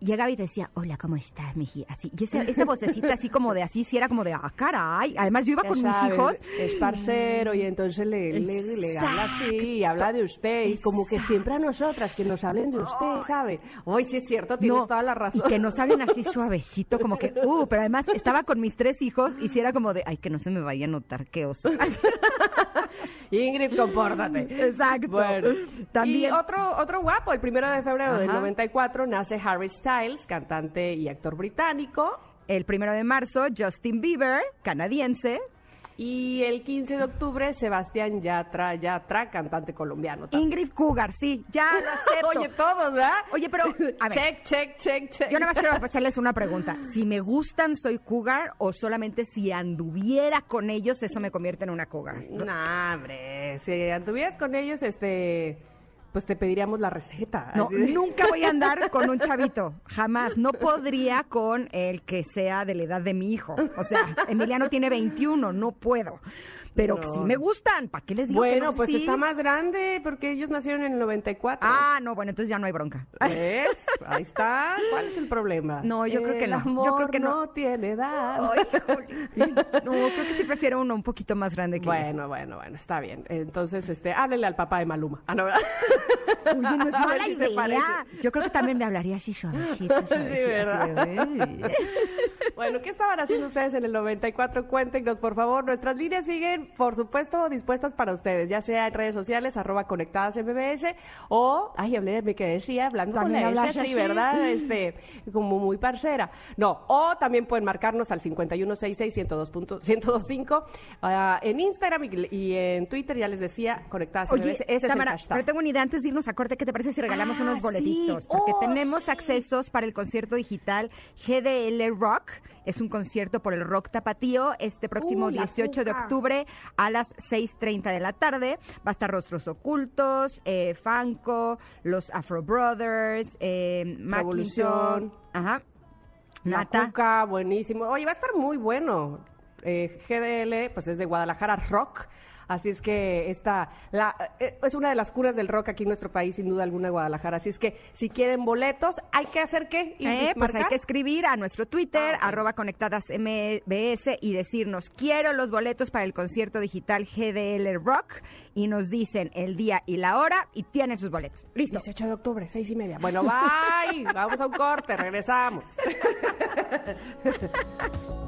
Llegaba y decía, hola, ¿cómo estás, miji? Así. Y esa, esa vocecita así como de así, sí era como de, ah, caray. Además, yo iba Ya con sabes, mis hijos. Es parcero y entonces le, le, le habla así y habla de usted. Y como que siempre a nosotras que nos hablen de usted, ¿sabe? Hoy sí es cierto, tienes No, toda la razón. Y que nos hablen así suavecito, como que, uh, pero además estaba con mis tres hijos y sí era como de, ay, que no se me vaya a notar, qué oso. Ingrid, compórtate. Exacto. Bueno, También- Y otro, otro guapo, el primero de febrero del Ajá. 94 nace Harry Styles, cantante y actor británico. El primero de marzo, Justin Bieber, canadiense. Y el 15 de octubre, Sebastián Yatra, Yatra, cantante colombiano. también. Ingrid Cougar, sí, ya lo acepto. Oye, todos, ¿verdad? Oye, pero, a ver. Check, check, check, check. Yo nada más quiero hacerles una pregunta. Si me gustan, ¿soy cougar? ¿O solamente si anduviera con ellos, eso me convierte en una cougar? No, hombre, si anduvieras con ellos, este, pues te pediríamos la receta. No, de- nunca voy a andar con un chavito. Jamás. No podría con el que sea de la edad de mi hijo. O sea, Emiliano tiene 21, no puedo. Pero No. sí me gustan. ¿Para qué les digo que Bueno, no? pues Sí. está más grande porque ellos nacieron en el 94. Ah, no, bueno, entonces ya no hay bronca. ¿Ves? Ahí está. ¿Cuál es el problema? No, yo creo que El no. Yo amor creo que no. tiene edad. Ay. No, creo que sí prefiero uno un poquito más grande que yo. Bueno, bueno, bueno, está bien. Entonces, este, háblele al papá de Maluma. Ah, no, ¿verdad? Oye, no es mala si idea. Yo creo que también me hablaría así suavecito, ¿verdad? así "Uy". Bueno, ¿qué estaban haciendo ustedes en el 94? Cuéntenos, por favor. Nuestras líneas siguen, por supuesto, dispuestas para ustedes, ya sea en redes sociales, arroba conectadas MBS, o, ay, hablé, me quedé sí, hablando con la S, sí. ¿verdad? Este, como muy parcera. No, o también pueden marcarnos al 5166-1025 ah, en Instagram y, y en Twitter, ya les decía, conectadas Oye, MBS. Ese es el pero tengo una idea antes de irnos a corte. ¿Qué te parece si regalamos Ah, unos sí. boletitos? Porque Oh, tenemos sí. accesos para el concierto digital GDL Rock. Es un concierto por el rock tapatío este próximo Uy, 18 de octubre a las 6.30 de la tarde. Va a estar Rostros Ocultos, eh, Fanco, los Afro Brothers, eh, Revolución. Ajá. La Nata. Cuca, buenísimo. Oye, va a estar muy bueno. Eh, GDL, pues es de Guadalajara Rock. Así es que esta la, eh, es una de las curas del rock aquí en nuestro país, sin duda alguna, Guadalajara. Así es que si quieren boletos, hay que hacer qué? ¿Y Eh, pues hay que escribir a nuestro Twitter, Ah, arroba conectadas MBS, y decirnos, quiero los boletos para el concierto digital GDL Rock, y nos dicen el día y la hora, y tienen sus boletos. Listo. 18 de octubre, seis y media. Bueno, bye. Vamos a un corte, regresamos.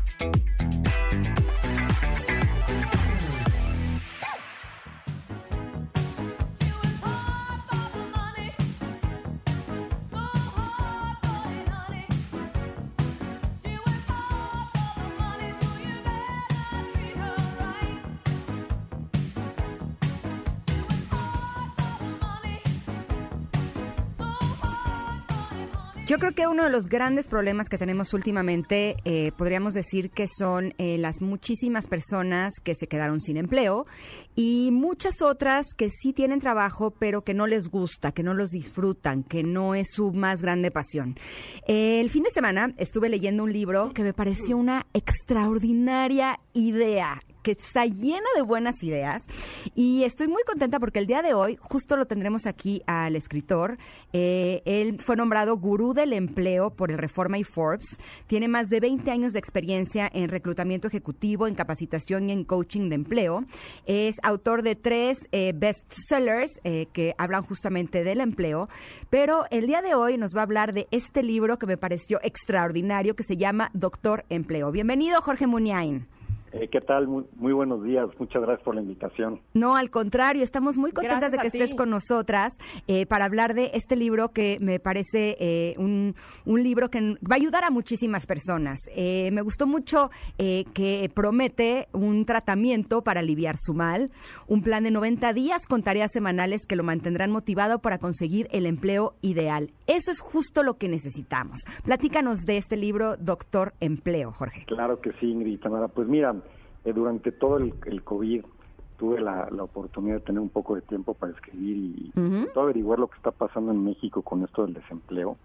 uno de los grandes problemas que tenemos últimamente, eh, podríamos decir que son eh, las muchísimas personas que se quedaron sin empleo y muchas otras que sí tienen trabajo, pero que no les gusta, que no los disfrutan, que no es su más grande pasión. Eh, el fin de semana estuve leyendo un libro que me pareció una extraordinaria idea que está llena de buenas ideas y estoy muy contenta porque el día de hoy justo lo tendremos aquí al escritor. Eh, él fue nombrado gurú del empleo por el Reforma y Forbes. Tiene más de 20 años de experiencia en reclutamiento ejecutivo, en capacitación y en coaching de empleo. Es autor de tres eh, bestsellers eh, que hablan justamente del empleo. Pero el día de hoy nos va a hablar de este libro que me pareció extraordinario que se llama Doctor Empleo. Bienvenido, Jorge Muniain. Eh, ¿Qué tal? Muy, muy buenos días. Muchas gracias por la invitación. No, al contrario, estamos muy contentas Gracias de que estés con nosotras eh, para hablar de este libro que me parece eh, un, un libro que va a ayudar a muchísimas personas. Eh, me gustó mucho eh, que promete un tratamiento para aliviar su mal, un plan de 90 días con tareas semanales que lo mantendrán motivado para conseguir el empleo ideal. Eso es justo lo que necesitamos. Platícanos de este libro, Doctor Empleo, Jorge. Claro que sí, Ingrid Tamara. Pues mira, eh, durante todo el, el COVID tuve la, la oportunidad de tener un poco de tiempo para escribir y todo averiguar lo que está pasando en México con esto del desempleo.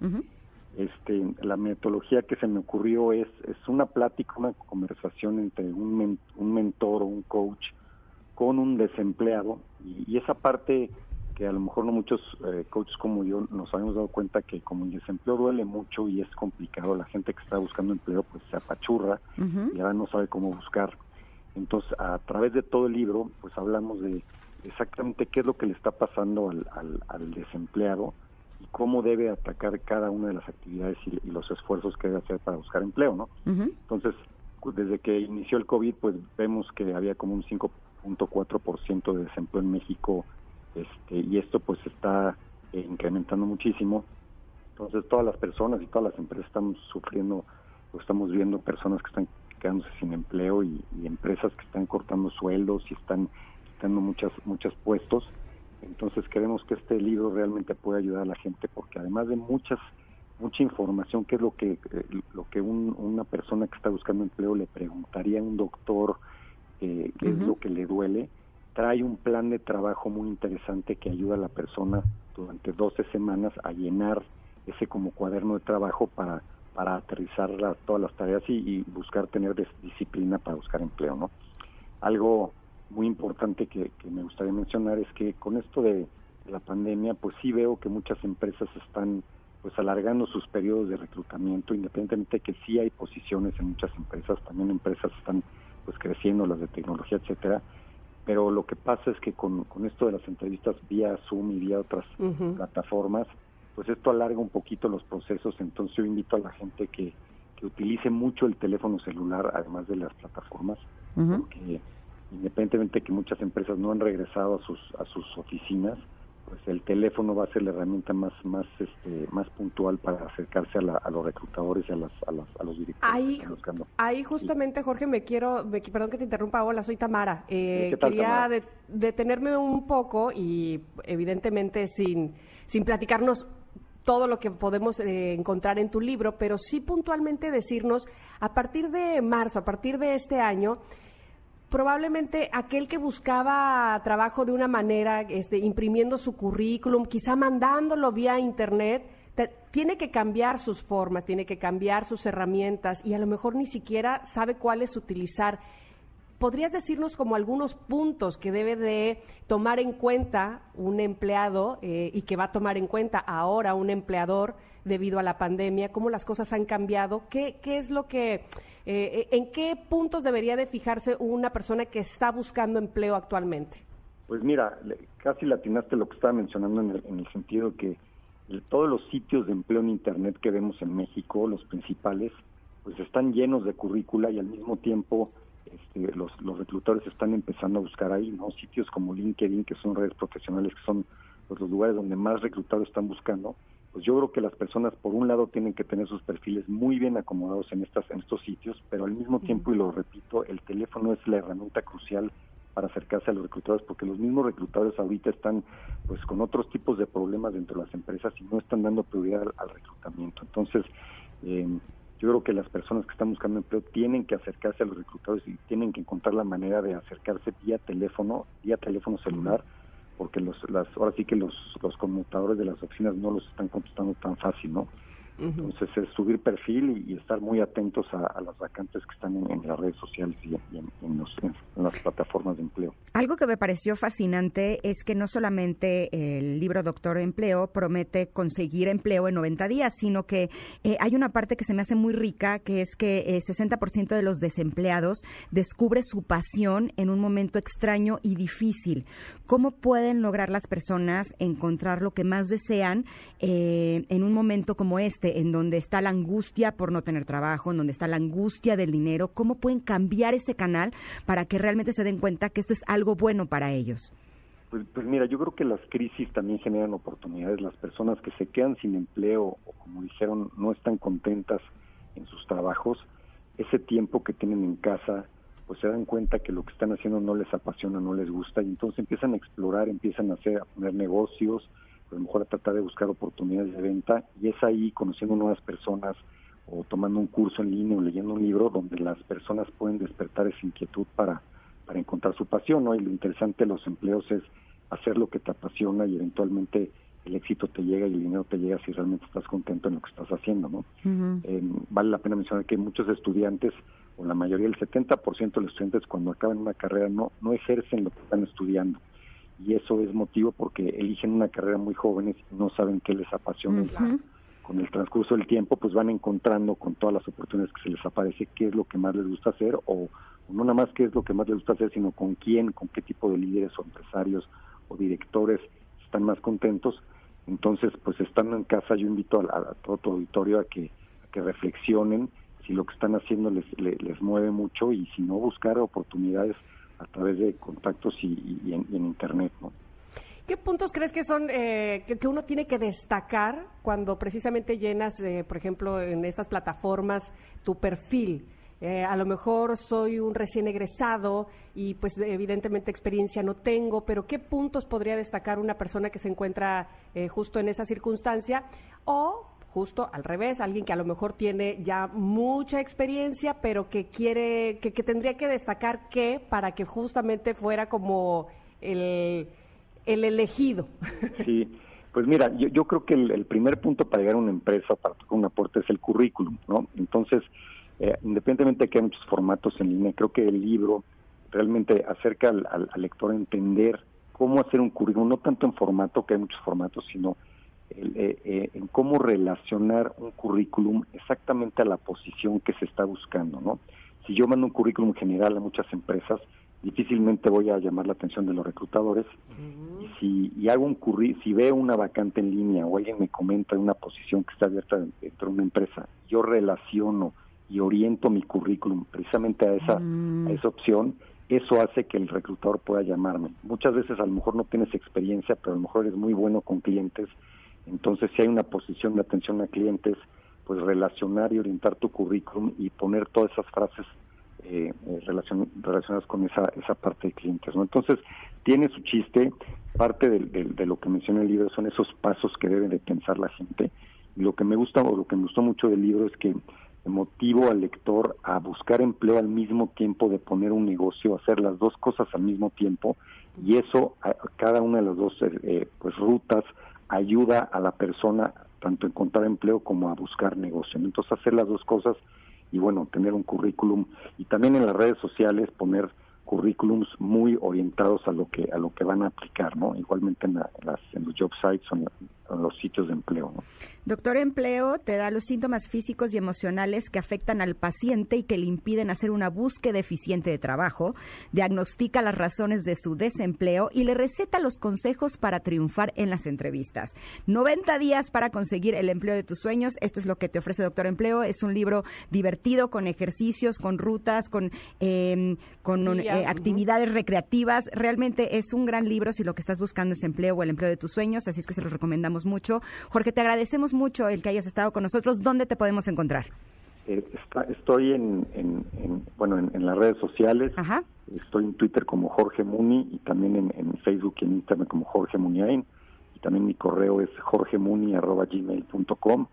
Este, la metodología que se me ocurrió es, es una plática, una conversación entre un, men- un mentor o un coach con un desempleado y, y esa parte que a lo mejor no muchos eh, coaches como yo nos habíamos dado cuenta que como el desempleo duele mucho y es complicado, la gente que está buscando empleo pues se apachurra y ahora no sabe cómo buscar. Entonces, a través de todo el libro, pues hablamos de exactamente qué es lo que le está pasando al, al, al desempleado y cómo debe atacar cada una de las actividades y, y los esfuerzos que debe hacer para buscar empleo, ¿no? Ujú. Entonces, cu- desde que inició el COVID, pues vemos que había como un 5.4% de desempleo en México este, y esto pues está eh, incrementando muchísimo. Entonces todas las personas y todas las empresas estamos sufriendo, o estamos viendo personas que están quedándose sin empleo y, y empresas que están cortando sueldos y están quitando muchas, muchos puestos. Entonces queremos que este libro realmente pueda ayudar a la gente porque además de muchas mucha información que es lo que eh, lo que un- una persona que está buscando empleo le preguntaría a un doctor eh, qué es lo que le duele trae un plan de trabajo muy interesante que ayuda a la persona durante 12 semanas a llenar ese como cuaderno de trabajo para para aterrizar la- todas las tareas y, y buscar tener des- disciplina para buscar empleo no algo muy importante que, que me gustaría mencionar es que con esto de la pandemia, pues sí veo que muchas empresas están pues alargando sus periodos de reclutamiento, independientemente de que sí hay posiciones en muchas empresas, también empresas están pues creciendo, las de tecnología, etcétera, pero lo que pasa es que con, con esto de las entrevistas vía Zoom y vía otras plataformas, pues esto alarga un poquito los procesos, entonces yo invito a la gente que, que utilice mucho el teléfono celular, además de las plataformas, porque independientemente de que muchas empresas no han regresado a sus a sus oficinas, pues el teléfono va a ser la herramienta más más este más puntual para acercarse a, la- a los reclutadores y a las a, las, a los directores que Ahí, están buscando. ahí justamente, Jorge, me quiero, me- perdón que te interrumpa, hola, soy Tamara. Eh, ¿Qué tal, quería Tamara? de- detenerme un poco y evidentemente sin, sin platicarnos todo lo que podemos eh, encontrar en tu libro, pero sí puntualmente decirnos, a partir de marzo, a partir de este año, probablemente aquel que buscaba trabajo de una manera, este, imprimiendo su currículum, quizá mandándolo vía internet, te- tiene que cambiar sus formas, tiene que cambiar sus herramientas y a lo mejor ni siquiera sabe cuáles utilizar. ¿Podrías decirnos como algunos puntos que debe de tomar en cuenta un empleado eh, y que va a tomar en cuenta ahora un empleador debido a la pandemia? ¿Cómo las cosas han cambiado? ¿Qué, qué es lo que, eh, en qué puntos debería de fijarse una persona que está buscando empleo actualmente? Pues mira, casi latinaste lo que estaba mencionando en el, en el sentido que todos los sitios de empleo en Internet que vemos en México, los principales, pues están llenos de currícula y al mismo tiempo este, los, los reclutadores están empezando a buscar ahí, ¿no? Sitios como LinkedIn, que son redes profesionales, que son pues, los lugares donde más reclutadores están buscando. Pues yo creo que las personas, por un lado, tienen que tener sus perfiles muy bien acomodados en, estas, en estos sitios, pero al mismo tiempo, y lo repito, el teléfono es la herramienta crucial para acercarse a los reclutadores, porque los mismos reclutadores ahorita están pues con otros tipos de problemas dentro de las empresas y no están dando prioridad al, al reclutamiento. Entonces, eh, yo creo que las personas que están buscando empleo tienen que acercarse a los reclutadores y tienen que encontrar la manera de acercarse vía teléfono, vía teléfono celular, porque los, las, ahora sí que los, los conmutadores de las oficinas no los están contestando tan fácil, ¿no? Entonces es subir perfil y, y estar muy atentos a, a las vacantes que están en, en las redes sociales y, en- y en, en los- en las plataformas de empleo. Algo que me pareció fascinante es que no solamente el libro Doctor Empleo promete conseguir empleo en 90 días, sino que eh, hay una parte que se me hace muy rica, que es que eh, 60% de los desempleados descubre su pasión en un momento extraño y difícil. ¿Cómo pueden lograr las personas encontrar lo que más desean eh, en un momento como este, en donde está la angustia por no tener trabajo, en donde está la angustia del dinero? ¿Cómo pueden cambiar ese canal para que realmente se den cuenta que esto es algo bueno para ellos? Pues, pues mira, yo creo que las crisis también generan oportunidades. Las personas que se quedan sin empleo o como dijeron, no están contentas en sus trabajos, ese tiempo que tienen en casa, pues se dan cuenta que lo que están haciendo no les apasiona, no les gusta y entonces empiezan a explorar, empiezan a hacer, a poner negocios, a lo mejor a tratar de buscar oportunidades de venta y es ahí conociendo nuevas personas o tomando un curso en línea o leyendo un libro donde las personas pueden despertar esa inquietud para para encontrar su pasión, ¿no? Y lo interesante de los empleos es hacer lo que te apasiona y eventualmente el éxito te llega y el dinero te llega si realmente estás contento en lo que estás haciendo, ¿no? Eh, vale la pena mencionar que muchos estudiantes, o la mayoría, el 70% de los estudiantes cuando acaban una carrera no, no ejercen lo que están estudiando. Y eso es motivo porque eligen una carrera muy jóvenes y no saben qué les apasiona. con el transcurso del tiempo, pues van encontrando con todas las oportunidades que se les aparece qué es lo que más les gusta hacer o, no nada más qué es lo que más les gusta hacer, sino con quién, con qué tipo de líderes o empresarios o directores están más contentos. Entonces, pues estando en casa, yo invito a, a todo tu auditorio a que, a que reflexionen si lo que están haciendo les, le- les, mueve mucho y si no, buscar oportunidades a través de contactos y, y- en, Internet, ¿no? ¿Qué puntos crees que son eh, que, que uno tiene que destacar cuando precisamente llenas, eh, por ejemplo, en estas plataformas tu perfil? Eh, a lo mejor soy un recién egresado y pues evidentemente experiencia no tengo, pero ¿qué puntos podría destacar una persona que se encuentra eh, justo en esa circunstancia? O justo al revés, alguien que a lo mejor tiene ya mucha experiencia, pero que quiere, que, que tendría que destacar qué para que justamente fuera como el, el elegido. Sí, pues mira, yo, yo creo que el, primer punto para llegar a una empresa, para tocar un aporte, es el currículum, ¿no? Entonces, eh, independientemente de que hay muchos formatos en línea, creo que el libro realmente acerca al, al- al lector a entender cómo hacer un currículum, no tanto en formato, que hay muchos formatos, sino eh, eh, en cómo relacionar un currículum exactamente a la posición que se está buscando, ¿no? Si yo mando un currículum general a muchas empresas, difícilmente voy a llamar la atención de los reclutadores. Y si y hago un curri si veo una vacante en línea o alguien me comenta una posición que está abierta dentro de una empresa, yo relaciono y oriento mi currículum precisamente a esa, a esa opción, eso hace que el reclutador pueda llamarme. Muchas veces a lo mejor no tienes experiencia, pero a lo mejor eres muy bueno con clientes. Entonces, si hay una posición de atención a clientes, pues relacionar y orientar tu currículum y poner todas esas frases eh, eh, relacion- relacionadas con esa, esa parte de clientes. ¿no? Entonces, tiene su chiste. Parte del- del- de, lo que menciona el libro son esos pasos que debe de pensar la gente. Y lo que me gusta o lo que me gustó mucho del libro es que motivo al lector a buscar empleo al mismo tiempo de poner un negocio, hacer las dos cosas al mismo tiempo y eso cada una de las dos eh, eh, pues rutas ayuda a la persona tanto a encontrar empleo como a buscar negocio. Entonces hacer las dos cosas y bueno, tener un currículum y también en las redes sociales poner currículums muy orientados a lo que a lo que van a aplicar, ¿no? Igualmente en, la- las en los job sites o los sitios de empleo, ¿no? Doctor Empleo te da los síntomas físicos y emocionales que afectan al paciente y que le impiden hacer una búsqueda eficiente de trabajo, diagnostica las razones de su desempleo y le receta los consejos para triunfar en las entrevistas. 90 días para conseguir el empleo de tus sueños. Esto es lo que te ofrece Doctor Empleo. Es un libro divertido, con ejercicios, con rutas, con, eh, con un- Guía, eh, actividades recreativas. Realmente es un gran libro si lo que estás buscando es empleo o el empleo de tus sueños. Así es que se los recomendamos mucho. Jorge, te agradecemos mucho el que hayas estado con nosotros. ¿Dónde te podemos encontrar? Eh, está- estoy en, en- en- bueno en, en las redes sociales Ajá. estoy en Twitter como Jorge Muni y también en, Facebook y en Instagram como Jorge Muniain y también mi correo es jorgemuni@gmail.com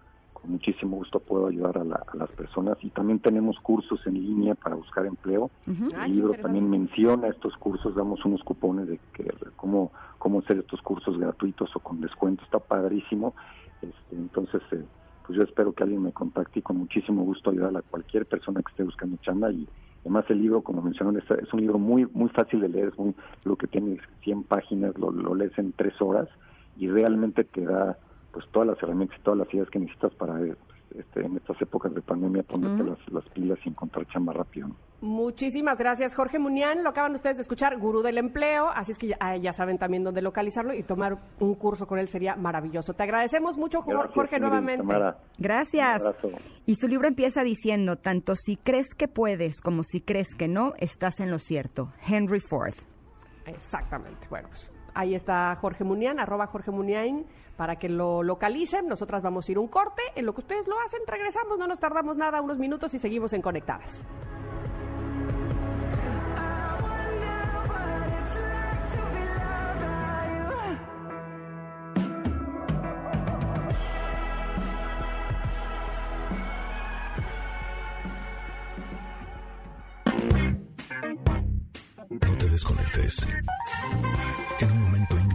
con muchísimo gusto puedo ayudar a, la- a las personas. Y también tenemos cursos en línea para buscar empleo. Ah, el libro también menciona estos cursos, damos unos cupones de que cómo, cómo hacer estos cursos gratuitos o con descuento, está padrísimo. Este, entonces, eh, pues yo espero que alguien me contacte y con muchísimo gusto ayudar a cualquier persona que esté buscando chamba. Y además el libro, como mencionaron, es, es un libro muy muy fácil de leer, es muy, lo que tiene 100 páginas, lo, lo lees en tres horas y realmente te da pues todas las herramientas y todas las ideas que necesitas para eh, este, en estas épocas de pandemia ponerte las, las pilas y encontrar chamba rápido. ¿no? Muchísimas gracias, Jorge Munián. Lo acaban ustedes de escuchar, gurú del empleo. Así es que ya, ah, ya saben también dónde localizarlo y tomar un curso con él sería maravilloso. Te agradecemos mucho, Gracias, Jorge, nuevamente. Tamara. Gracias. Y su libro empieza diciendo, tanto si crees que puedes como si crees que no, estás en lo cierto. Henry Ford. Exactamente. Bueno, pues ahí está Jorge Munián, arroba Jorge Munián, para que lo localicen. Nosotras vamos a ir un corte. En lo que ustedes lo hacen, regresamos. No nos tardamos nada, unos minutos y seguimos en Conectadas. No te desconectes. En un momento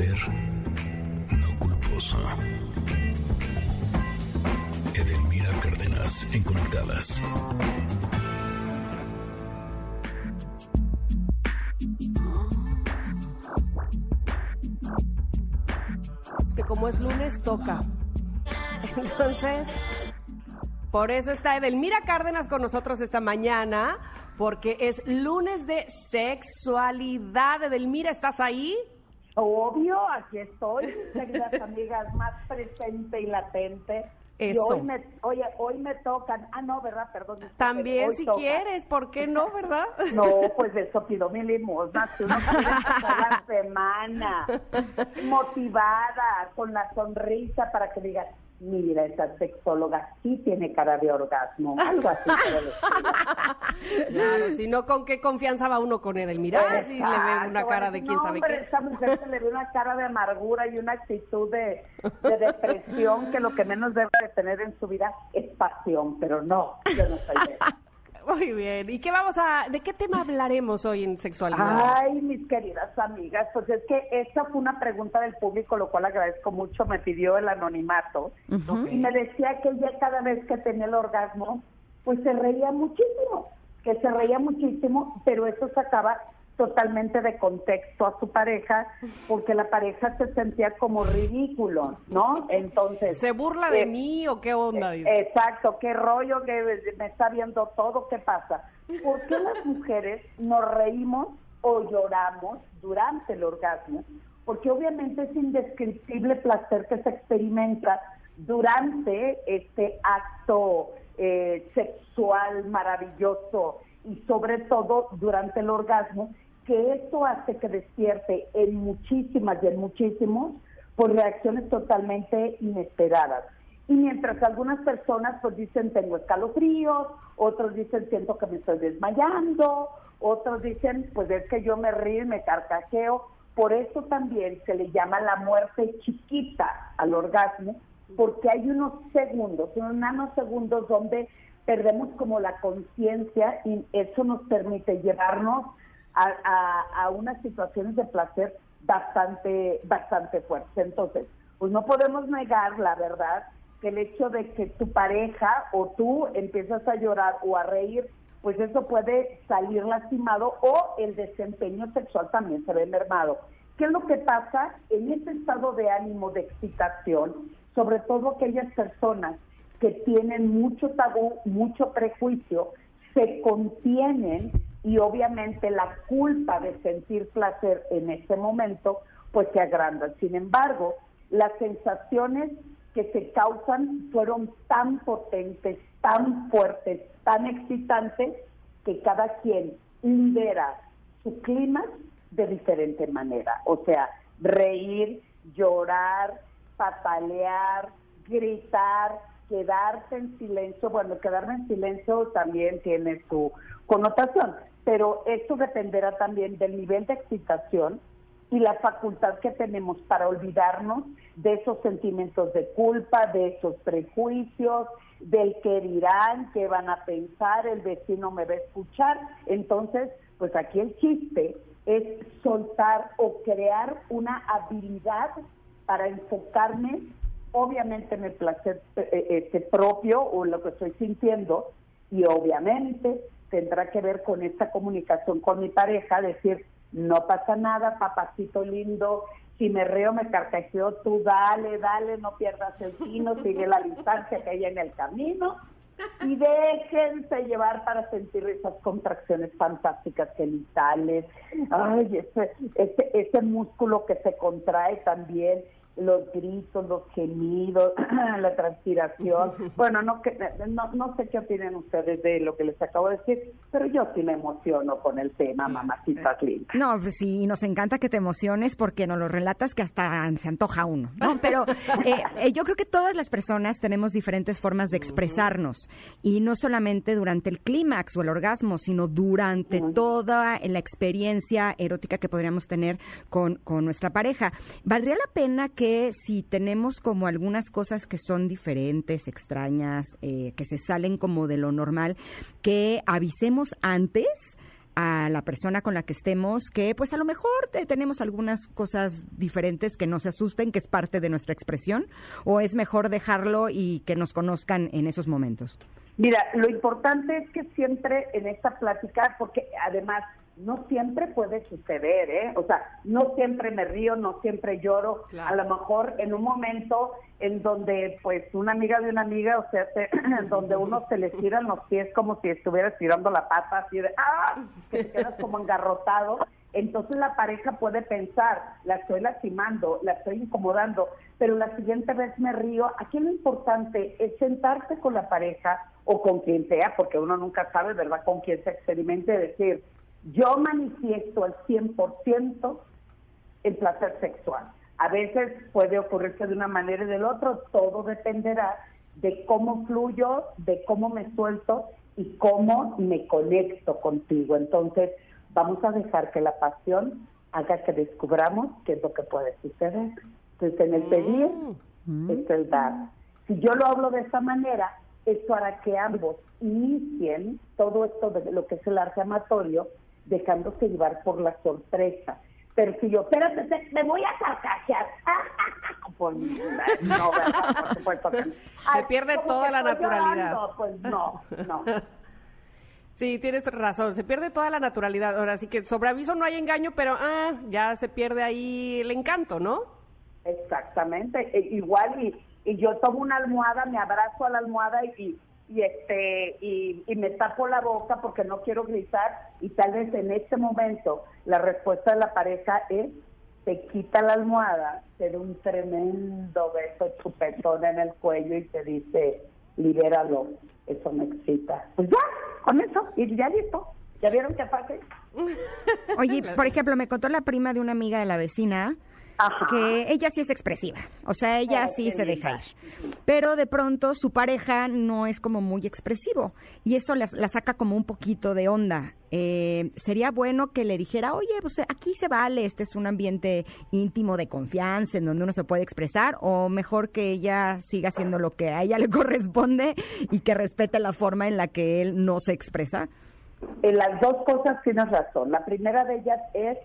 No culposo. Edelmira Cárdenas en Conectadas. como es lunes, toca. Entonces, por eso está Edelmira Cárdenas con nosotros esta mañana, porque es lunes de sexualidad. Edelmira, ¿estás ahí? Obvio, aquí estoy, mis queridas amigas, más presente y latente. Y hoy me, oye, hoy me tocan. Ah, no, ¿verdad? Perdón. También si quieres, ¿por qué no, verdad? No, pues eso pido mi limosna. Si uno la semana motivada, con la sonrisa para que digas, mira, esa sexóloga sí tiene cara de orgasmo. Algo así. Claro, si no, ¿con qué confianza va uno con Edelmira? Si le ve una Exacto, cara de no, quién sabe hombre, qué. Esa mujer se le ve una cara de amargura y una actitud de, de depresión que lo que menos debe de tener en su vida es pasión, pero no, yo no soy de eso. Muy bien. ¿Y qué vamos a, de qué tema hablaremos hoy en sexualidad? Ay, mis queridas amigas, pues es que esta fue una pregunta del público, lo cual agradezco mucho, me pidió el anonimato y me decía que ella cada vez que tenía el orgasmo, pues se reía muchísimo, que se reía muchísimo, pero eso sacaba totalmente de contexto a su pareja, porque la pareja se sentía como ridículo, ¿no? Entonces... ¿Se burla de eh, mí o qué onda? dice? Exacto, qué rollo que me está viendo todo, ¿qué pasa? ¿Por qué las mujeres nos reímos o lloramos durante el orgasmo? Porque obviamente es indescriptible placer que se experimenta durante este acto eh, sexual maravilloso y sobre todo durante el orgasmo, que esto hace que despierte en muchísimas y en muchísimos por reacciones totalmente inesperadas. Y mientras algunas personas pues dicen tengo escalofríos, otros dicen siento que me estoy desmayando, otros dicen pues es que yo me río y me carcajeo. Por eso también se le llama la muerte chiquita al orgasmo, porque hay unos segundos, unos nanosegundos donde perdemos como la conciencia y eso nos permite llevarnos a, a- unas situaciones de placer bastante, bastante fuertes. Entonces, pues no podemos negar la verdad que el hecho de que tu pareja o tú empiezas a llorar o a reír, pues eso puede salir lastimado o el desempeño sexual también se ve mermado. ¿Qué es lo que pasa en ese estado de ánimo de excitación? Sobre todo aquellas personas que tienen mucho tabú, mucho prejuicio, se contienen y obviamente la culpa de sentir placer en ese momento pues se agranda. Sin embargo, las sensaciones que se causan fueron tan potentes, tan fuertes, tan excitantes que cada quien libera su clima de diferente manera. O sea, reír, llorar, patalear, gritar, quedarse en silencio. Bueno, quedarme en silencio también tiene su connotación, pero esto dependerá también del nivel de excitación y la facultad que tenemos para olvidarnos de esos sentimientos de culpa, de esos prejuicios, del que dirán, qué van a pensar, el vecino me va a escuchar. Entonces, pues aquí el chiste es soltar o crear una habilidad para enfocarme obviamente en el placer eh, este propio o lo que estoy sintiendo y obviamente tendrá que ver con esta comunicación con mi pareja, decir, no pasa nada, papacito lindo, si me reo, me carcajeo, tú dale, dale, no pierdas el tino, sigue la distancia que hay en el camino y déjense llevar para sentir esas contracciones fantásticas genitales, ay, ese, ese, ese músculo que se contrae también, los gritos, los gemidos, la transpiración. Bueno, no, no, no sé qué opinan ustedes de lo que les acabo de decir, pero yo sí me emociono con el tema, mamacitas lindas. No, pues sí, nos encanta que te emociones porque nos lo relatas que hasta se antoja uno, ¿no? Pero eh, eh, yo creo que todas las personas tenemos diferentes formas de expresarnos y no solamente durante el clímax o el orgasmo, sino durante toda la experiencia erótica que podríamos tener con, con nuestra pareja. ¿Valdría la pena que si tenemos como algunas cosas que son diferentes, extrañas, eh, que se salen como de lo normal, que avisemos antes? a la persona con la que estemos que pues a lo mejor te- tenemos algunas cosas diferentes que no se asusten, que es parte de nuestra expresión, o es mejor dejarlo y que nos conozcan en esos momentos. Mira, lo importante es que siempre en esta plática, porque además no siempre puede suceder, ¿eh? O sea, no siempre me río, no siempre lloro. Claro. A lo mejor en un momento en donde, pues, una amiga de una amiga, o sea, te- en donde uno se le tiran los pies como si estuviera estirando la pata, así de, ¡ah! Que te quedas como engarrotado. Entonces la pareja puede pensar, la estoy lastimando, la estoy incomodando, pero la siguiente vez me río. Aquí lo importante es sentarse con la pareja o con quien sea, porque uno nunca sabe, ¿verdad?, con quien se experimente, decir, yo manifiesto al 100% el placer sexual. A veces puede ocurrirse de una manera y del otro, todo dependerá de cómo fluyo, de cómo me suelto y cómo me conecto contigo. Entonces, vamos a dejar que la pasión haga que descubramos qué es lo que puede suceder. Entonces, en el pedir, es el dar. Si yo lo hablo de esa manera, esto hará que ambos inicien todo esto de lo que es el arte amatorio, dejándose llevar por la sorpresa. Pero si yo, espérate, te- me voy a carcajear. Pues, por supuesto que. Se pierde toda la naturalidad. llorando. Pues no, no. Sí, tienes razón, se pierde toda la naturalidad. Ahora sí que sobre aviso no hay engaño, pero ah, ya se pierde ahí el encanto, ¿no? Exactamente, e- igual y, y yo tomo una almohada, me abrazo a la almohada y, y este y, y me tapo la boca porque no quiero gritar y tal vez en este momento la respuesta de la pareja es te quita la almohada, te da un tremendo beso chupetón en el cuello y te dice libéralo, eso me excita. Pues ya, con eso, y ya listo. ¿Ya vieron qué fácil? Oye, por ejemplo, me contó la prima de una amiga de la vecina Ajá. que ella sí es expresiva, o sea, ella Ay, sí se linda. deja ir, pero de pronto su pareja no es como muy expresivo y eso la, la saca como un poquito de onda. Eh, sería bueno que le dijera, oye, pues aquí se vale, este es un ambiente íntimo de confianza en donde uno se puede expresar, o mejor que ella siga haciendo lo que a ella le corresponde y que respete la forma en la que él no se expresa. En las dos cosas tienes razón. La primera de ellas es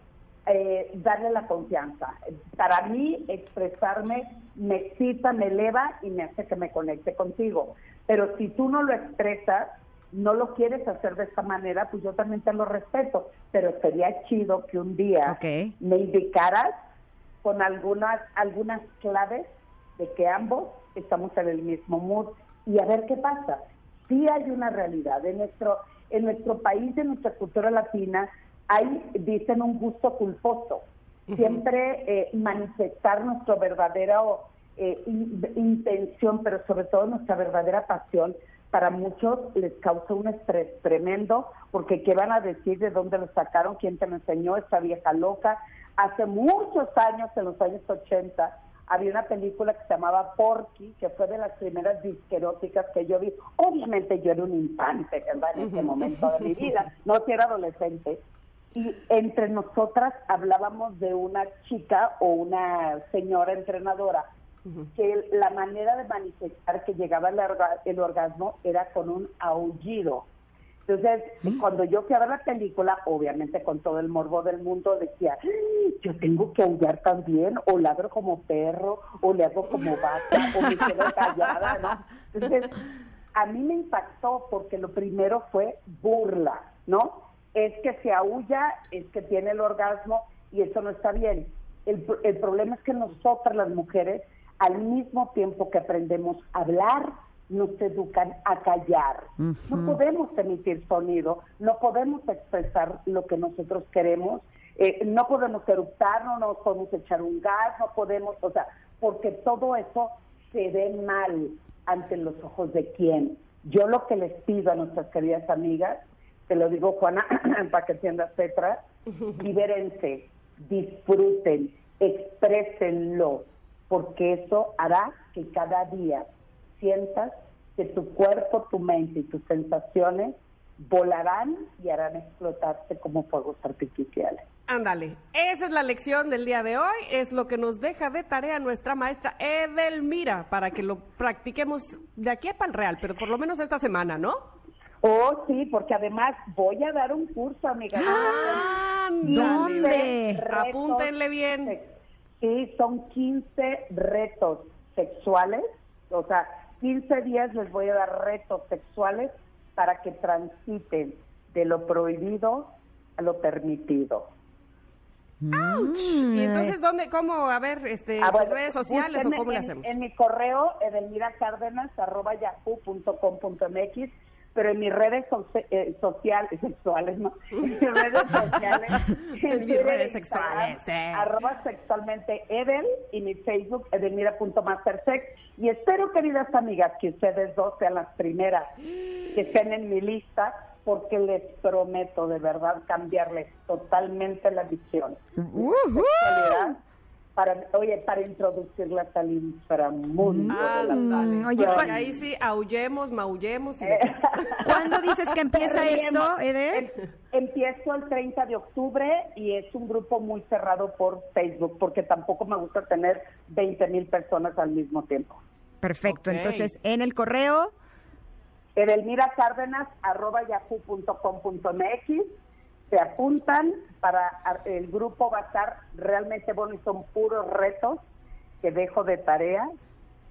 eh, darle la confianza. Para mí, expresarme me excita, me eleva y me hace que me conecte contigo. Pero si tú no lo expresas, no lo quieres hacer de esta manera, pues yo también te lo respeto. Pero sería chido que un día me indicaras con algunas, algunas claves de que ambos estamos en el mismo mood y a ver qué pasa. Sí hay una realidad. En nuestro, en nuestro país, en nuestra cultura latina, hay, dicen, un gusto culposo. Siempre eh, manifestar nuestra verdadera eh, in- intención, pero sobre todo nuestra verdadera pasión, para muchos les causa un estrés tremendo, porque qué van a decir de dónde lo sacaron, quién te lo enseñó, esta vieja loca. Hace muchos años, en los años 80, había una película que se llamaba Porky, que fue de las primeras disqueróticas que yo vi. Obviamente yo era un infante, ¿verdad? En ese momento de mi vida, no si era adolescente. Y entre nosotras hablábamos de una chica o una señora entrenadora que la manera de manifestar que llegaba el, orga- el orgasmo era con un aullido. Entonces, cuando yo fui a ver la película, obviamente con todo el morbo del mundo, decía, "Ay, yo tengo que aullar también, o ladro como perro, o le hago como vaca, o me quedo callada, ¿no? Entonces, a mí me impactó porque lo primero fue burla, ¿no? Es que se aúlla, es que tiene el orgasmo y eso no está bien. El, el problema es que nosotras las mujeres, al mismo tiempo que aprendemos a hablar, nos educan a callar. No podemos emitir sonido, no podemos expresar lo que nosotros queremos, eh, no podemos eructar, no nos podemos echar un gas, no podemos, o sea, porque todo eso se ve mal ante los ojos de quién. Yo lo que les pido a nuestras queridas amigas, te lo digo Juana, para que entiendas Petra, libérense, disfruten, exprésenlo, porque eso hará que cada día sientas que tu cuerpo, tu mente y tus sensaciones volarán y harán explotarse como fuegos artificiales. Ándale, esa es la lección del día de hoy, es lo que nos deja de tarea nuestra maestra Edelmira, para que lo practiquemos de aquí para el real, pero por lo menos esta semana, ¿no? Oh, sí, porque además voy a dar un curso, amiga. ¿Dónde? Retos Apúntenle bien. Sí, son 15 retos sexuales, o sea, 15 días les voy a dar retos sexuales para que transiten de lo prohibido a lo permitido. Y entonces, ¿dónde, cómo, a ver, este, Ah, bueno, redes sociales o cómo le en, hacemos? En mi correo, edelmiracárdenas.yahoo.com.mx, pero en mis redes soci- eh, sociales, sexuales, ¿no? En mis redes sociales, En mis redes e Instagram, sexuales, eh. arroba sexualmente Edel, y mi Facebook, edelmira.mastersex. Y espero, queridas amigas, que ustedes dos sean las primeras que estén en mi lista, porque les prometo de verdad cambiarles totalmente la visión. Sexualidad para, oye, para introducirlas al inframundo. Ah, de la Mm, oye, sexualidad. ¿cuál- ahí sí, aullemos, maullemos. y- ¿Cuándo dices que empieza esto, Eder? Em- Empiezo el 30 de octubre y es un grupo muy cerrado por Facebook, porque tampoco me gusta tener 20 mil personas al mismo tiempo. Perfecto, entonces en el correo, edelmiracárdenas.yahoo.com.mx se apuntan para el grupo va a estar realmente bueno y son puros retos que dejo de tarea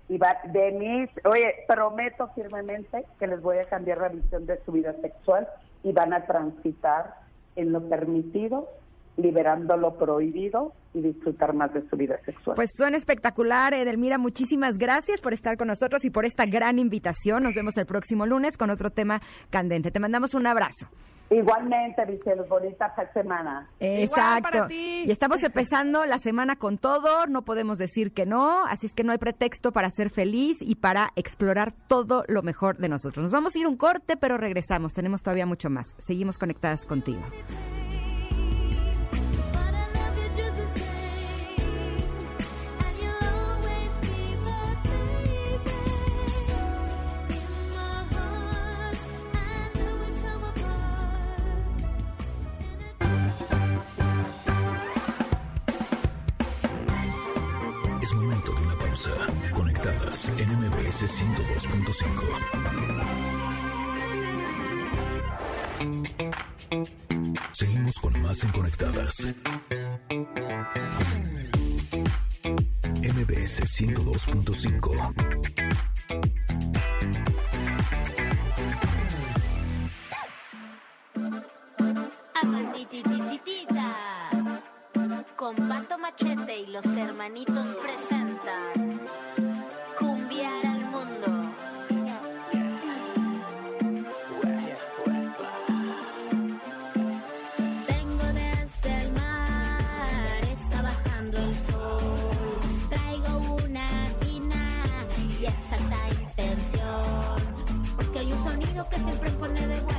y va de mis oye prometo firmemente que les voy a cambiar la visión de su vida sexual y van a transitar en lo permitido liberando lo prohibido y disfrutar más de su vida sexual pues suena espectacular, Edelmira, muchísimas gracias por estar con nosotros y por esta gran invitación. Nos vemos el próximo lunes con otro tema candente. Te mandamos un abrazo. Igualmente Vicente bonita semana Igual para Exacto. ti. Y estamos empezando la semana con todo, no podemos decir que no, así es que no hay pretexto para ser feliz y para explorar todo lo mejor de nosotros. Nos vamos a ir un corte, pero regresamos, tenemos todavía mucho más. Seguimos conectadas contigo. En MBS 102.5. Seguimos con más en Conectadas. MBS 102.5. Amanditititita. Con Pato Machete y los hermanitos presentan que siempre pone de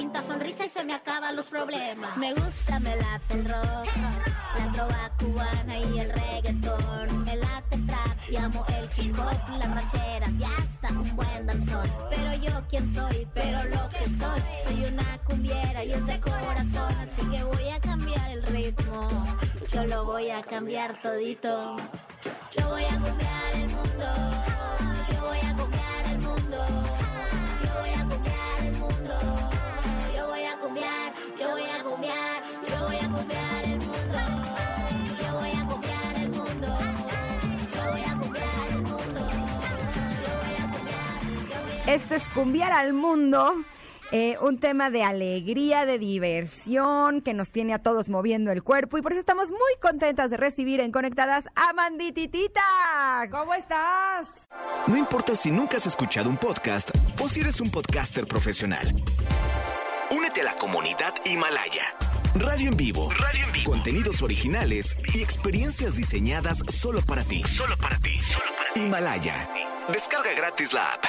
pinta sonrisa y se me acaban los problemas. Me gusta, me late el rock, la trova cubana y el reggaetón. Me late el trap y amo el hip hop, las rancheras y hasta un buen danzón. Pero yo quién soy, pero lo que soy, soy una cumbiera y es de corazón. Así que voy a cambiar el ritmo, yo lo voy a cambiar todito. Yo voy a cambiar el mundo, yo voy a cambiar el mundo, cambiar, yo voy a cambiar, yo voy a cambiar el mundo, yo voy a cambiar el mundo, yo voy a cambiar el mundo, yo voy a cambiar, yo voy a Esto es Cumbiar al Mundo. eh, un tema de alegría, de diversión, que nos tiene a todos moviendo el cuerpo y por eso estamos muy contentas de recibir en Conectadas a Mandititita. ¿Cómo estás? No importa si nunca has escuchado un podcast o si eres un podcaster profesional. Únete a la comunidad Himalaya. Radio en vivo. Radio en vivo. Contenidos originales y experiencias diseñadas solo para ti. Solo para ti. Solo para ti. Himalaya. Descarga gratis la app.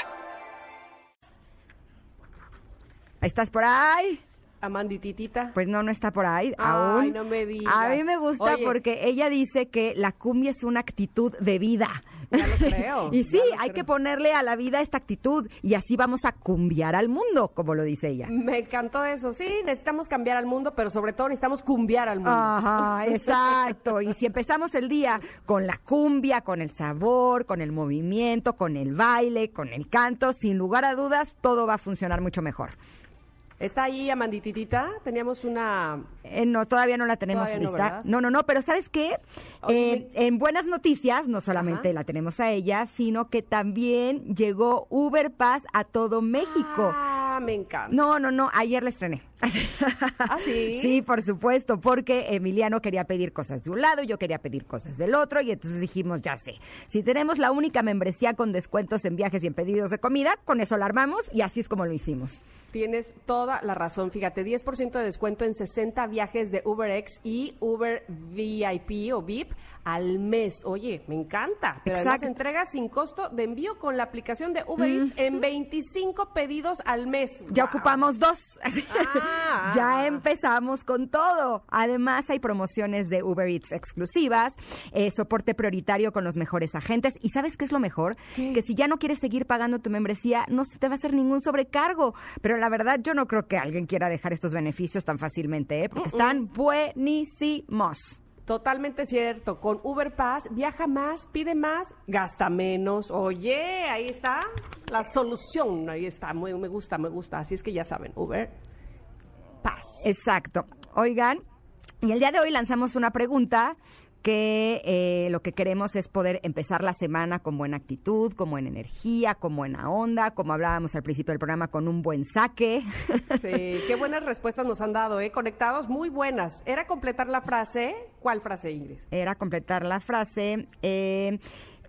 ¿Estás por ahí? Amandititita. Pues no, no está por ahí Ay, aún. no me digas. A mí me gusta Oye. porque ella dice que la cumbia es una actitud de vida. Ya lo creo, y sí, hay creo. que ponerle a la vida esta actitud y así vamos a cumbiar al mundo, como lo dice ella. Me encantó eso. Sí, necesitamos cambiar al mundo, pero sobre todo necesitamos cumbiar al mundo. Ajá, exacto. Y si empezamos el día con la cumbia, con el sabor, con el movimiento, con el baile, con el canto, sin lugar a dudas, todo va a funcionar mucho mejor. ¿Está ahí Amandititita? Teníamos una... Eh, no, todavía no la tenemos Todavía lista. No, no, no, pero ¿sabes qué? Eh, en buenas noticias, no solamente Ajá. la tenemos a ella, sino que también llegó Uber Pass a todo México. Ah, me encanta. No, no, no, ayer la estrené. ¿Ah, sí? Sí, por supuesto, porque Emiliano quería pedir cosas de un lado, yo quería pedir cosas del otro, y entonces dijimos, ya sé, si tenemos la única membresía con descuentos en viajes y en pedidos de comida, con eso la armamos y así es como lo hicimos. Tienes toda la razón. Fíjate, 10% de descuento en 60 viajes de UberX y Uber VIP o VIP al mes. Oye, me encanta. Pero además Exacto. entrega sin costo de envío con la aplicación de Uber Eats en 25 pedidos al mes. Ya Wow. ocupamos dos. Ah. Ya empezamos con todo. Además, hay promociones de Uber Eats exclusivas, eh, soporte prioritario con los mejores agentes. ¿Y sabes qué es lo mejor? Que si ya no quieres seguir pagando tu membresía, no se te va a hacer ningún sobrecargo. Pero la verdad, yo no creo que alguien quiera dejar estos beneficios tan fácilmente, ¿eh? porque están buenísimos. Totalmente cierto. Con Uber Pass viaja más, pide más, gasta menos. Oye, ahí está la solución. Ahí está. Muy, me gusta, me gusta. Así es que ya saben, Uber Pass. Exacto. Oigan, y el día de hoy lanzamos una pregunta que eh, lo que queremos es poder empezar la semana con buena actitud, con buena energía, con buena onda, como hablábamos al principio del programa, con un buen saque. Sí, qué buenas respuestas nos han dado, ¿eh? Conectados, muy buenas. Era completar la frase. ¿Cuál frase, Ingrid? Era completar la frase. eh,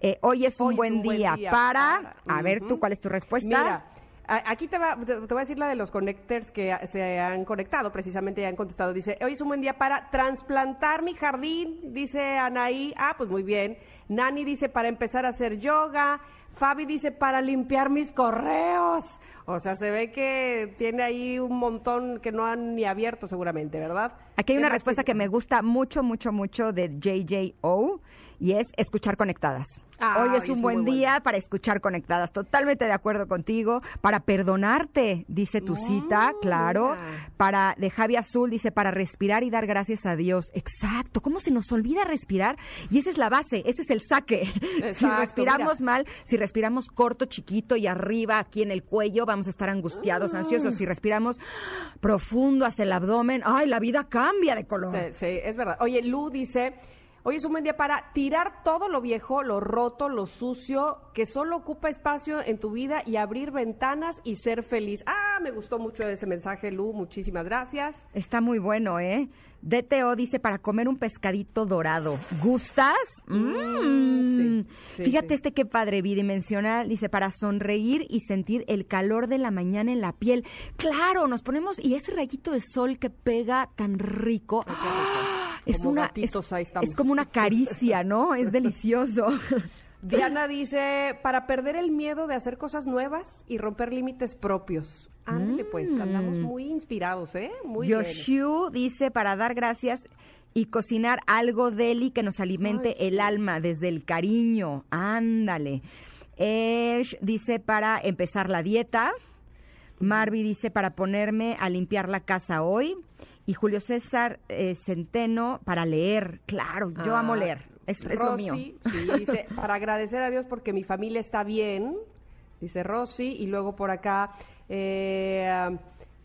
eh, hoy es un, Hoy es buen, día para... para- A ver. ¿tú cuál es tu respuesta? Mira, aquí te, va, te, voy a decir la de los connectors que se han conectado, precisamente ya han contestado. Dice, hoy es un buen día para transplantar mi jardín, dice Anaí. Ah, pues muy bien. Nani dice, para empezar a hacer yoga. Fabi dice, para limpiar mis correos. O sea, se ve que tiene ahí un montón que no han ni abierto seguramente, ¿verdad? Aquí hay ¿Qué una respuesta que me gusta mucho, mucho, mucho de JJO y es escuchar conectadas. Ah, hoy es un buen día bueno. para escuchar conectadas. Totalmente de acuerdo contigo. Para perdonarte, dice tu cita, claro. mira. Para de Javi Azul dice para respirar y dar gracias a Dios. Exacto. ¿Cómo se nos olvida respirar? Y esa es la base, ese es el saque. si respiramos mira. mal, si respiramos corto, chiquito y arriba, aquí en el cuello, vamos a estar angustiados, ansiosos. Si respiramos profundo hasta el abdomen, ay, la vida cambia de color. Sí, sí, es verdad. Oye, Lu dice, hoy es un buen día para tirar todo lo viejo, lo roto, lo sucio, que solo ocupa espacio en tu vida y abrir ventanas y ser feliz. Ah, me gustó mucho ese mensaje, Lu. Muchísimas gracias. Está muy bueno, ¿eh? DTO dice para comer un pescadito dorado. ¿Gustas? Mm. sí, sí, Fíjate sí. este qué padre bidimensional. Dice para sonreír y sentir el calor de la mañana en la piel. Claro, nos ponemos y ese rayito de sol que pega tan rico. Es Como una gatitos, es, es como una caricia, ¿no? Es delicioso. Diana dice, para perder el miedo de hacer cosas nuevas y romper límites propios. Ándale, pues, andamos muy inspirados, ¿eh? Muy bien. Yoshu dice para dar gracias y cocinar algo deli que nos alimente Ay, el alma desde el cariño. Ándale. Ash dice para empezar la dieta. Marvi dice para ponerme a limpiar la casa hoy. Y Julio César eh, Centeno para leer. Claro, yo Ah, amo leer. Es, es lo mío. Sí, dice, para agradecer a Dios porque mi familia está bien, dice Rosy, y luego por acá, eh, ah,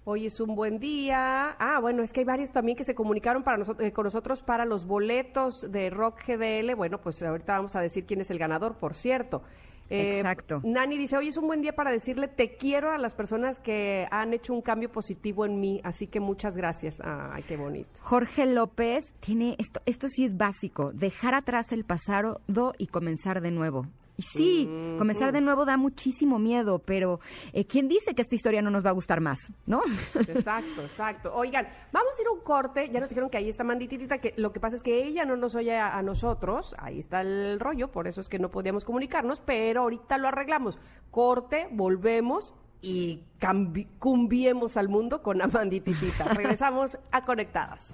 hoy es un buen día. Ah, bueno, es que hay varios también que se comunicaron para nosotros, eh, con nosotros para los boletos de Rock GDL. Bueno, pues ahorita vamos a decir quién es el ganador, por cierto. Eh, Exacto. Nani dice, hoy es un buen día para decirle te quiero a las personas que han hecho un cambio positivo en mí, así que muchas gracias. Ay, qué bonito. Jorge López tiene esto, esto sí es básico, dejar atrás el pasado y comenzar de nuevo. Y sí, comenzar de nuevo da muchísimo miedo, pero eh, ¿quién dice que esta historia no nos va a gustar más? ¿No? Exacto, exacto. Oigan, vamos a ir a un corte. Ya nos dijeron que ahí está Mandititita, que lo que pasa es que ella no nos oye a, a nosotros. Ahí está el rollo, por eso es que no podíamos comunicarnos, pero ahorita lo arreglamos. Corte, volvemos y cumbiemos al mundo con Amandititita. Regresamos a Conectadas.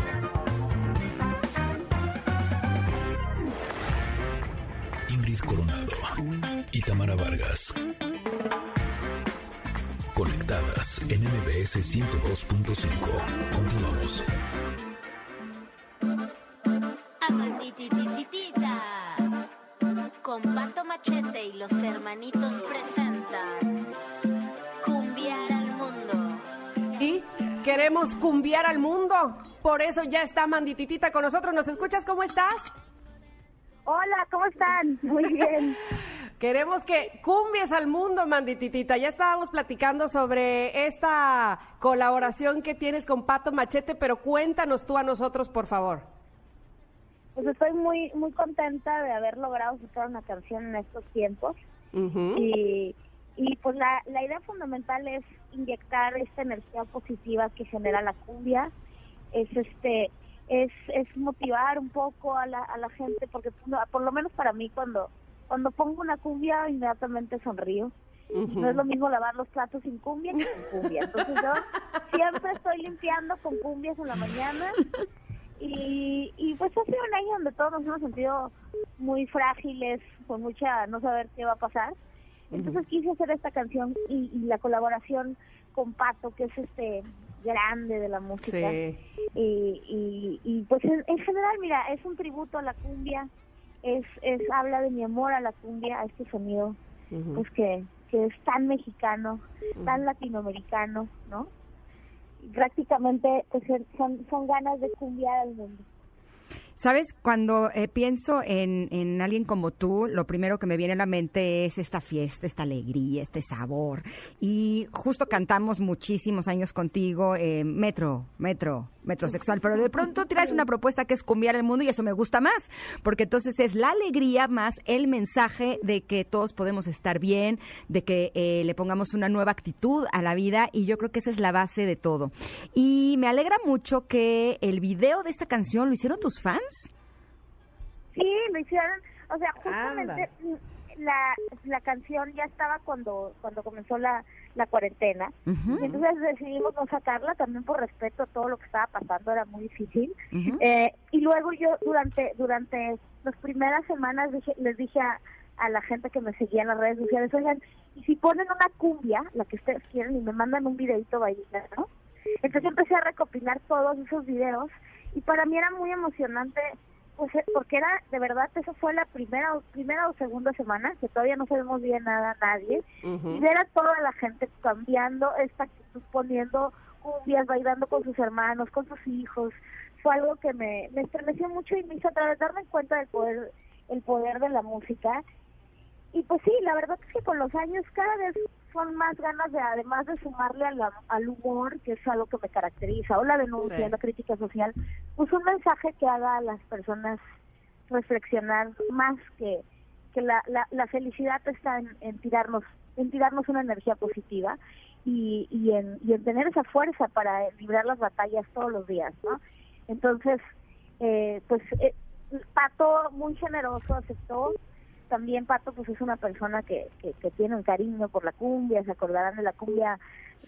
Ingrid Coronado y Tamara Vargas. Conectadas en MBS 102.5. Continuamos. Con Pato Machete y los hermanitos presentan Cumbiar al Mundo. Y queremos cumbiar al mundo. Por eso ya está Mandititita con nosotros. ¿Nos escuchas? ¿Cómo estás? Hola, ¿cómo están? Muy bien. Queremos que cumbies al mundo, Mandititita. Ya estábamos platicando sobre esta colaboración que tienes con Pato Machete, pero cuéntanos tú a nosotros, por favor. Pues estoy muy muy contenta de haber logrado sacar una canción en estos tiempos. Y, y pues la, la idea fundamental es inyectar esta energía positiva que genera la cumbia. Es este es, es motivar un poco a la, a la gente porque por lo menos para mí cuando cuando pongo una cumbia inmediatamente sonrío. No es lo mismo lavar los platos sin cumbia que sin cumbia. Entonces yo siempre estoy limpiando con cumbias en la mañana y, y pues ha sido un año donde todos nos hemos sentido muy frágiles, con mucha no saber qué va a pasar. Entonces quise hacer esta canción y, y la colaboración con Pato, que es este grande de la música. Sí. Y, y, y, pues en, en general, mira, es un tributo a la cumbia, es, es habla de mi amor a la cumbia, a este sonido, pues que, que es tan mexicano, tan latinoamericano, ¿no? Prácticamente pues son, son ganas de cumbiar al mundo. Sabes, cuando eh, pienso en, en alguien como tú, lo primero que me viene a la mente es esta fiesta, esta alegría, este sabor. Y justo cantamos muchísimos años contigo, eh, Metro, Metro, Metrosexual, pero de pronto traes una propuesta que es cumbiar el mundo y eso me gusta más, porque entonces es la alegría más el mensaje de que todos podemos estar bien, de que eh, le pongamos una nueva actitud a la vida y yo creo que esa es la base de todo. Y me alegra mucho que el video de esta canción lo hicieron tus fans. Sí, lo hicieron, o sea, justamente la, la canción ya estaba cuando cuando comenzó la, la cuarentena. Y entonces decidimos no sacarla también por respeto a todo lo que estaba pasando, era muy difícil. Eh, y luego yo durante durante las primeras semanas dije- les dije a, a la gente que me seguía en las redes sociales, oigan, y si ponen una cumbia, la que ustedes quieren, y me mandan un videito bailando, ¿no? Entonces empecé a recopilar todos esos videos y para mí era muy emocionante pues eh, porque era de verdad eso fue la primera o- primera o segunda semana que todavía no sabemos bien nada nadie. Y ver a toda la gente cambiando esta actitud poniendo cumbias bailando con sus hermanos con sus hijos fue algo que me, me estremeció mucho y me hizo otra vez darme cuenta del poder el poder de la música y pues sí, la verdad es que con los años cada vez son más ganas de, además de sumarle a la- al humor, que es algo que me caracteriza, o la denuncia, Sí. la crítica social, pues un mensaje que haga a las personas reflexionar más que, que la, la, la felicidad está en, en tirarnos en tirarnos una energía positiva y, y, en, y en tener esa fuerza para librar las batallas todos los días, ¿no? Entonces, eh, pues eh, Pato muy generoso aceptó también Pato pues es una persona que, que, que tiene un cariño por la cumbia, se acordarán de la cumbia,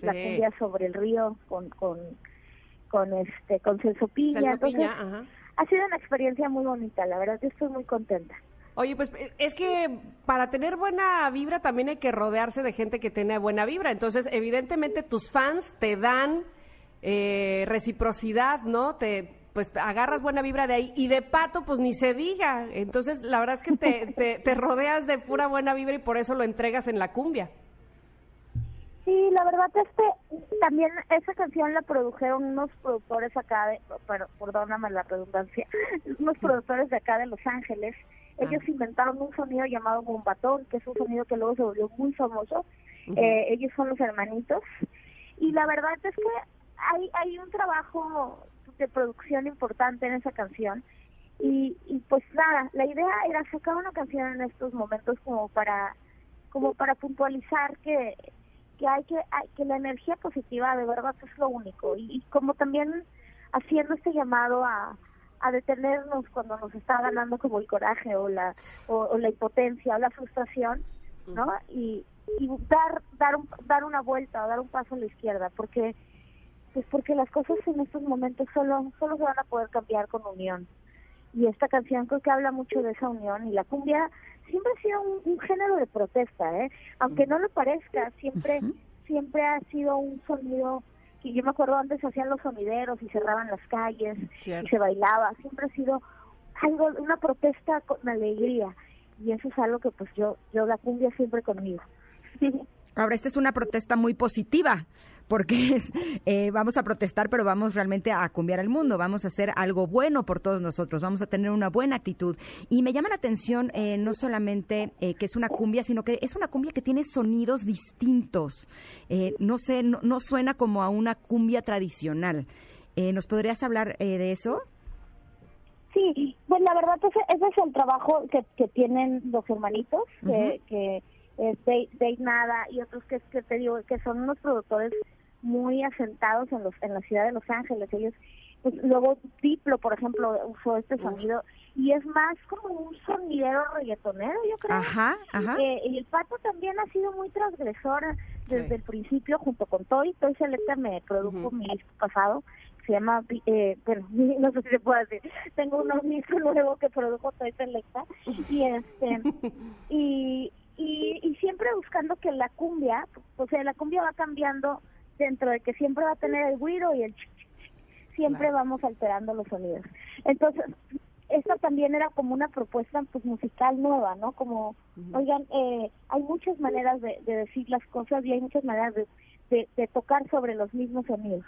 la cumbia sobre el río con con con este con Celso Piña, Celso entonces Piña, ajá. ha sido una experiencia muy bonita, la verdad yo estoy muy contenta. Oye, pues eh, es que para tener buena vibra también hay que rodearse de gente que tiene buena vibra. Entonces, evidentemente tus fans te dan eh, reciprocidad, ¿no? Te pues agarras buena vibra de ahí y de pato pues ni se diga. Entonces, la verdad es que te, te, te rodeas de pura buena vibra y por eso lo entregas en la cumbia. Sí, la verdad es que también esa canción la produjeron unos productores acá, de, pero, perdóname la redundancia, unos productores de acá de Los Ángeles. Ellos inventaron un sonido llamado bombatón, que es un sonido que luego se volvió muy famoso. Eh, ellos son los hermanitos. Y la verdad es que hay, hay un trabajo de producción importante en esa canción. Y, y pues nada, la idea era sacar una canción en estos momentos como para como para puntualizar que que hay que hay- que la energía positiva de verdad es lo único. Y, y como también haciendo este llamado a, a detenernos cuando nos está ganando como el coraje o la o, o la impotencia o la frustración no y, y dar dar un- dar una vuelta o dar un paso a la izquierda porque pues porque las cosas en estos momentos solo, solo se van a poder cambiar con unión. Y esta canción creo que habla mucho de esa unión y la cumbia siempre ha sido un, un género de protesta, ¿eh? Aunque no lo parezca, siempre, siempre ha sido un sonido que yo me acuerdo antes hacían los sonideros y cerraban las calles Cierto. y se bailaba, siempre ha sido algo, una protesta con alegría y eso es algo que pues yo, yo la cumbia siempre conmigo. Ahora, esta es una protesta muy positiva, porque es, eh, vamos a protestar, pero vamos realmente a cambiar el mundo, vamos a hacer algo bueno por todos nosotros, vamos a tener una buena actitud. Y me llama la atención eh, no solamente eh, que es una cumbia, sino que es una cumbia que tiene sonidos distintos. Eh, no sé, no, no suena como a una cumbia tradicional. Eh, ¿Nos podrías hablar eh, de eso? Sí, pues la verdad ese, ese es el trabajo que, que tienen los hermanitos, que, que es Dave, Dave Nada y otros que, que te digo que son unos productores muy asentados en los en la ciudad de Los Ángeles. Ellos, pues, luego Diplo, por ejemplo, usó este sonido y es más como un sonidero reggaetonero, yo creo. Ajá, ajá. Eh, y el Pato también ha sido muy transgresor desde el principio junto con Toy. Toy Selecta me produjo mi disco pasado se llama, eh, bueno, no sé si se puede decir, tengo un disco nuevo que produjo Toy Selecta y este, y, y, y siempre buscando que la cumbia, o sea, la cumbia va cambiando dentro de que siempre va a tener el güiro y el ch, ch, ch, siempre vamos alterando los sonidos. Entonces, esta también era como una propuesta pues musical nueva, ¿no? Como, oigan, eh, hay muchas maneras de, de decir las cosas y hay muchas maneras de, de, de tocar sobre los mismos sonidos.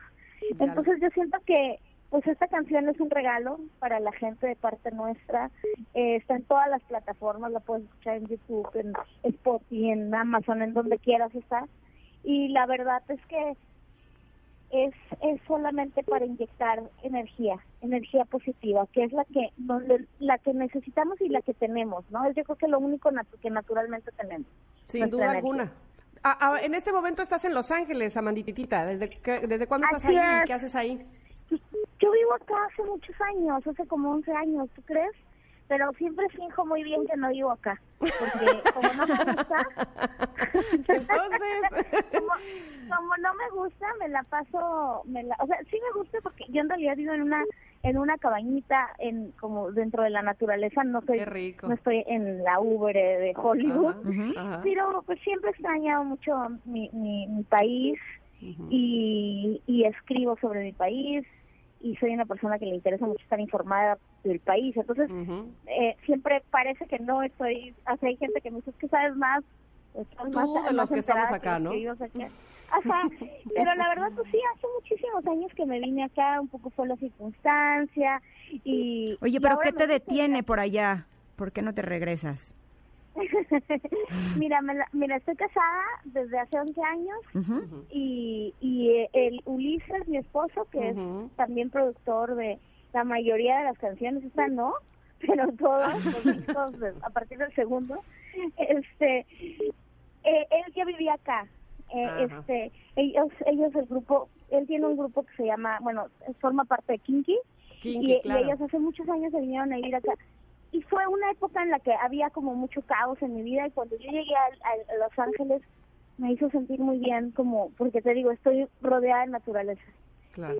Entonces yo siento que pues esta canción es un regalo para la gente de parte nuestra. Eh, está en todas las plataformas, la puedes escuchar en YouTube, en Spotify, en Amazon, en donde quieras está. Y la verdad es que es, es solamente para inyectar energía, energía positiva, que es la que no- la que necesitamos y la que tenemos, ¿no? Yo creo que lo único natu- que naturalmente tenemos. Sin duda energía. alguna. Ah, ah, en este momento estás en Los Ángeles, Amandititita. ¿Desde, desde cuándo estás ahí? es. ¿Qué haces ahí? Yo vivo acá hace muchos años, hace como 11 años, ¿tú crees? Pero siempre finjo muy bien que no vivo acá, porque como no me gusta, como, como no me gusta, me la paso, me la, o sea, sí me gusta porque yo en realidad vivo en una en una cabañita en como dentro de la naturaleza, no soy Qué rico. no estoy en la Uber de Hollywood, Ajá, ujú, ajá. pero pues siempre he extrañado mucho mi, mi, mi país y, y escribo sobre mi país y soy una persona que le interesa mucho estar informada del país. Entonces, eh, siempre parece que no estoy, sea, hay gente que me dice "Es que sabes más, estás Tú más, de los más que estamos acá, ¿no? que vivimos aquí". Ajá, pero la verdad, pues sí, hace muchísimos años que me vine acá, un poco fue la circunstancia y... Oye, pero ¿qué te detiene por allá? ¿Por qué no te regresas? mira, me la- mira, estoy casada desde hace 11 años Ujú. y, y eh, el Ulises, mi esposo, que es también productor de la mayoría de las canciones, esta no, pero todos los a partir del segundo, este, eh, él ya vivía acá. Eh, este, ellos, ellos el grupo, él tiene un grupo que se llama, bueno, forma parte de Kinky, Kinky, y, y ellos hace muchos años se vinieron a vivir acá. Y fue una época en la que había como mucho caos en mi vida y cuando yo llegué a, a Los Ángeles me hizo sentir muy bien como, porque te digo, estoy rodeada de naturaleza. Claro.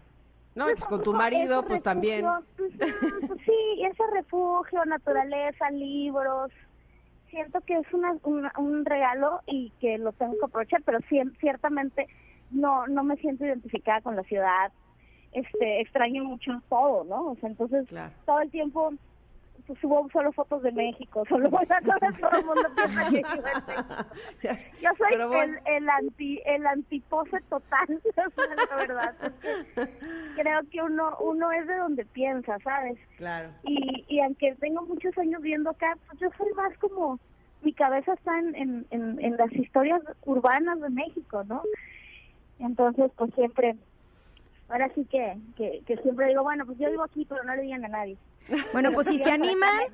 No, y pues con tu marido, pues también. pues, pues sí, ese refugio, naturaleza, libros. Siento que es una, una- un regalo y que lo tengo que aprovechar, pero ciertamente no no me siento identificada con la ciudad. Este, extraño mucho todo, ¿no? O sea, entonces todo el tiempo pues, subo solo fotos de México, solo todo, el mundo piensa que vivo en México. Yo soy bueno. el, el anti el antipose total, la verdad. creo que uno uno es de donde piensa, ¿sabes? Claro. Y, y aunque tengo muchos años viendo acá, pues yo soy más como mi cabeza está en, en, en, en las historias urbanas de México, ¿no? Entonces, pues siempre, ahora sí que, que, que siempre digo, bueno, pues yo vivo aquí, pero no le digan a nadie. Bueno, pues si se animan,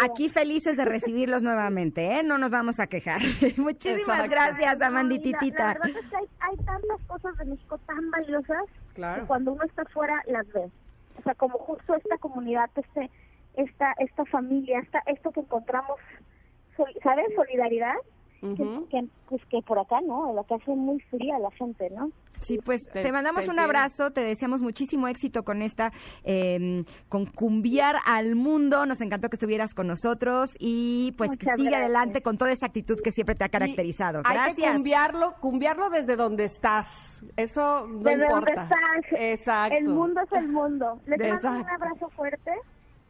aquí felices de recibirlos nuevamente, ¿eh? No nos vamos a quejar. Muchísimas Exacto. gracias, No, Amandititita. La, la verdad es que hay, hay tantas cosas de México tan valiosas Claro. que cuando uno está fuera las ve. O sea, como justo esta comunidad, este, esta, esta familia, esta, esto que encontramos, ¿sabes? Solidaridad. Que, pues que por acá no, la que hace muy fría la gente, ¿no? Sí, pues te, Te- mandamos te un abrazo, te deseamos muchísimo éxito con esta, eh, con cumbiar al mundo. Nos encantó que estuvieras con nosotros y pues que siga gracias. adelante con toda esa actitud que siempre te ha caracterizado. Hay que Gracias. cumbiarlo, cumbiarlo desde donde estás. Eso no ¿De dónde importa. estás? Exacto. El mundo es el mundo. Les mando un abrazo fuerte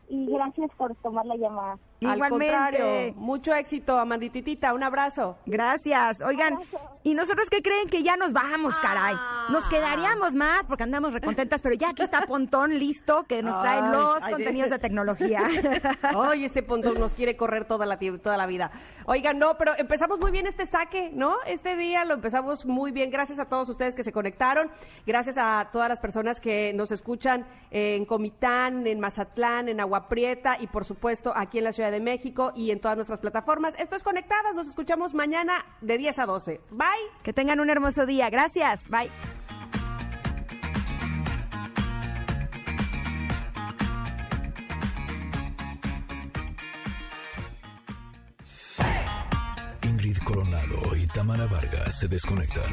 y gracias por tomar la llamada. Al Igualmente. contrario, mucho éxito, Amandititita. Un abrazo. Gracias. Oigan, ¿y nosotros qué creen que ya nos vamos, caray? Nos Ah. quedaríamos más porque andamos recontentas, pero ya aquí está Pontón listo que nos trae Ay, los ay, contenidos de tecnología. Ay, ese pontón nos quiere correr toda la, toda la vida. Oigan, no, pero empezamos muy bien este saque, ¿no? Este día lo empezamos muy bien. Gracias a todos ustedes que se conectaron. Gracias a todas las personas que nos escuchan en Comitán, en Mazatlán, en Agua Prieta y, por supuesto, aquí en la Ciudad de México y en todas nuestras plataformas. Esto es Conectadas. Nos escuchamos mañana de 10 a 12. Bye. que tengan un hermoso día. Gracias. Bye. Ingrid Coronado y Tamara Vargas se desconectan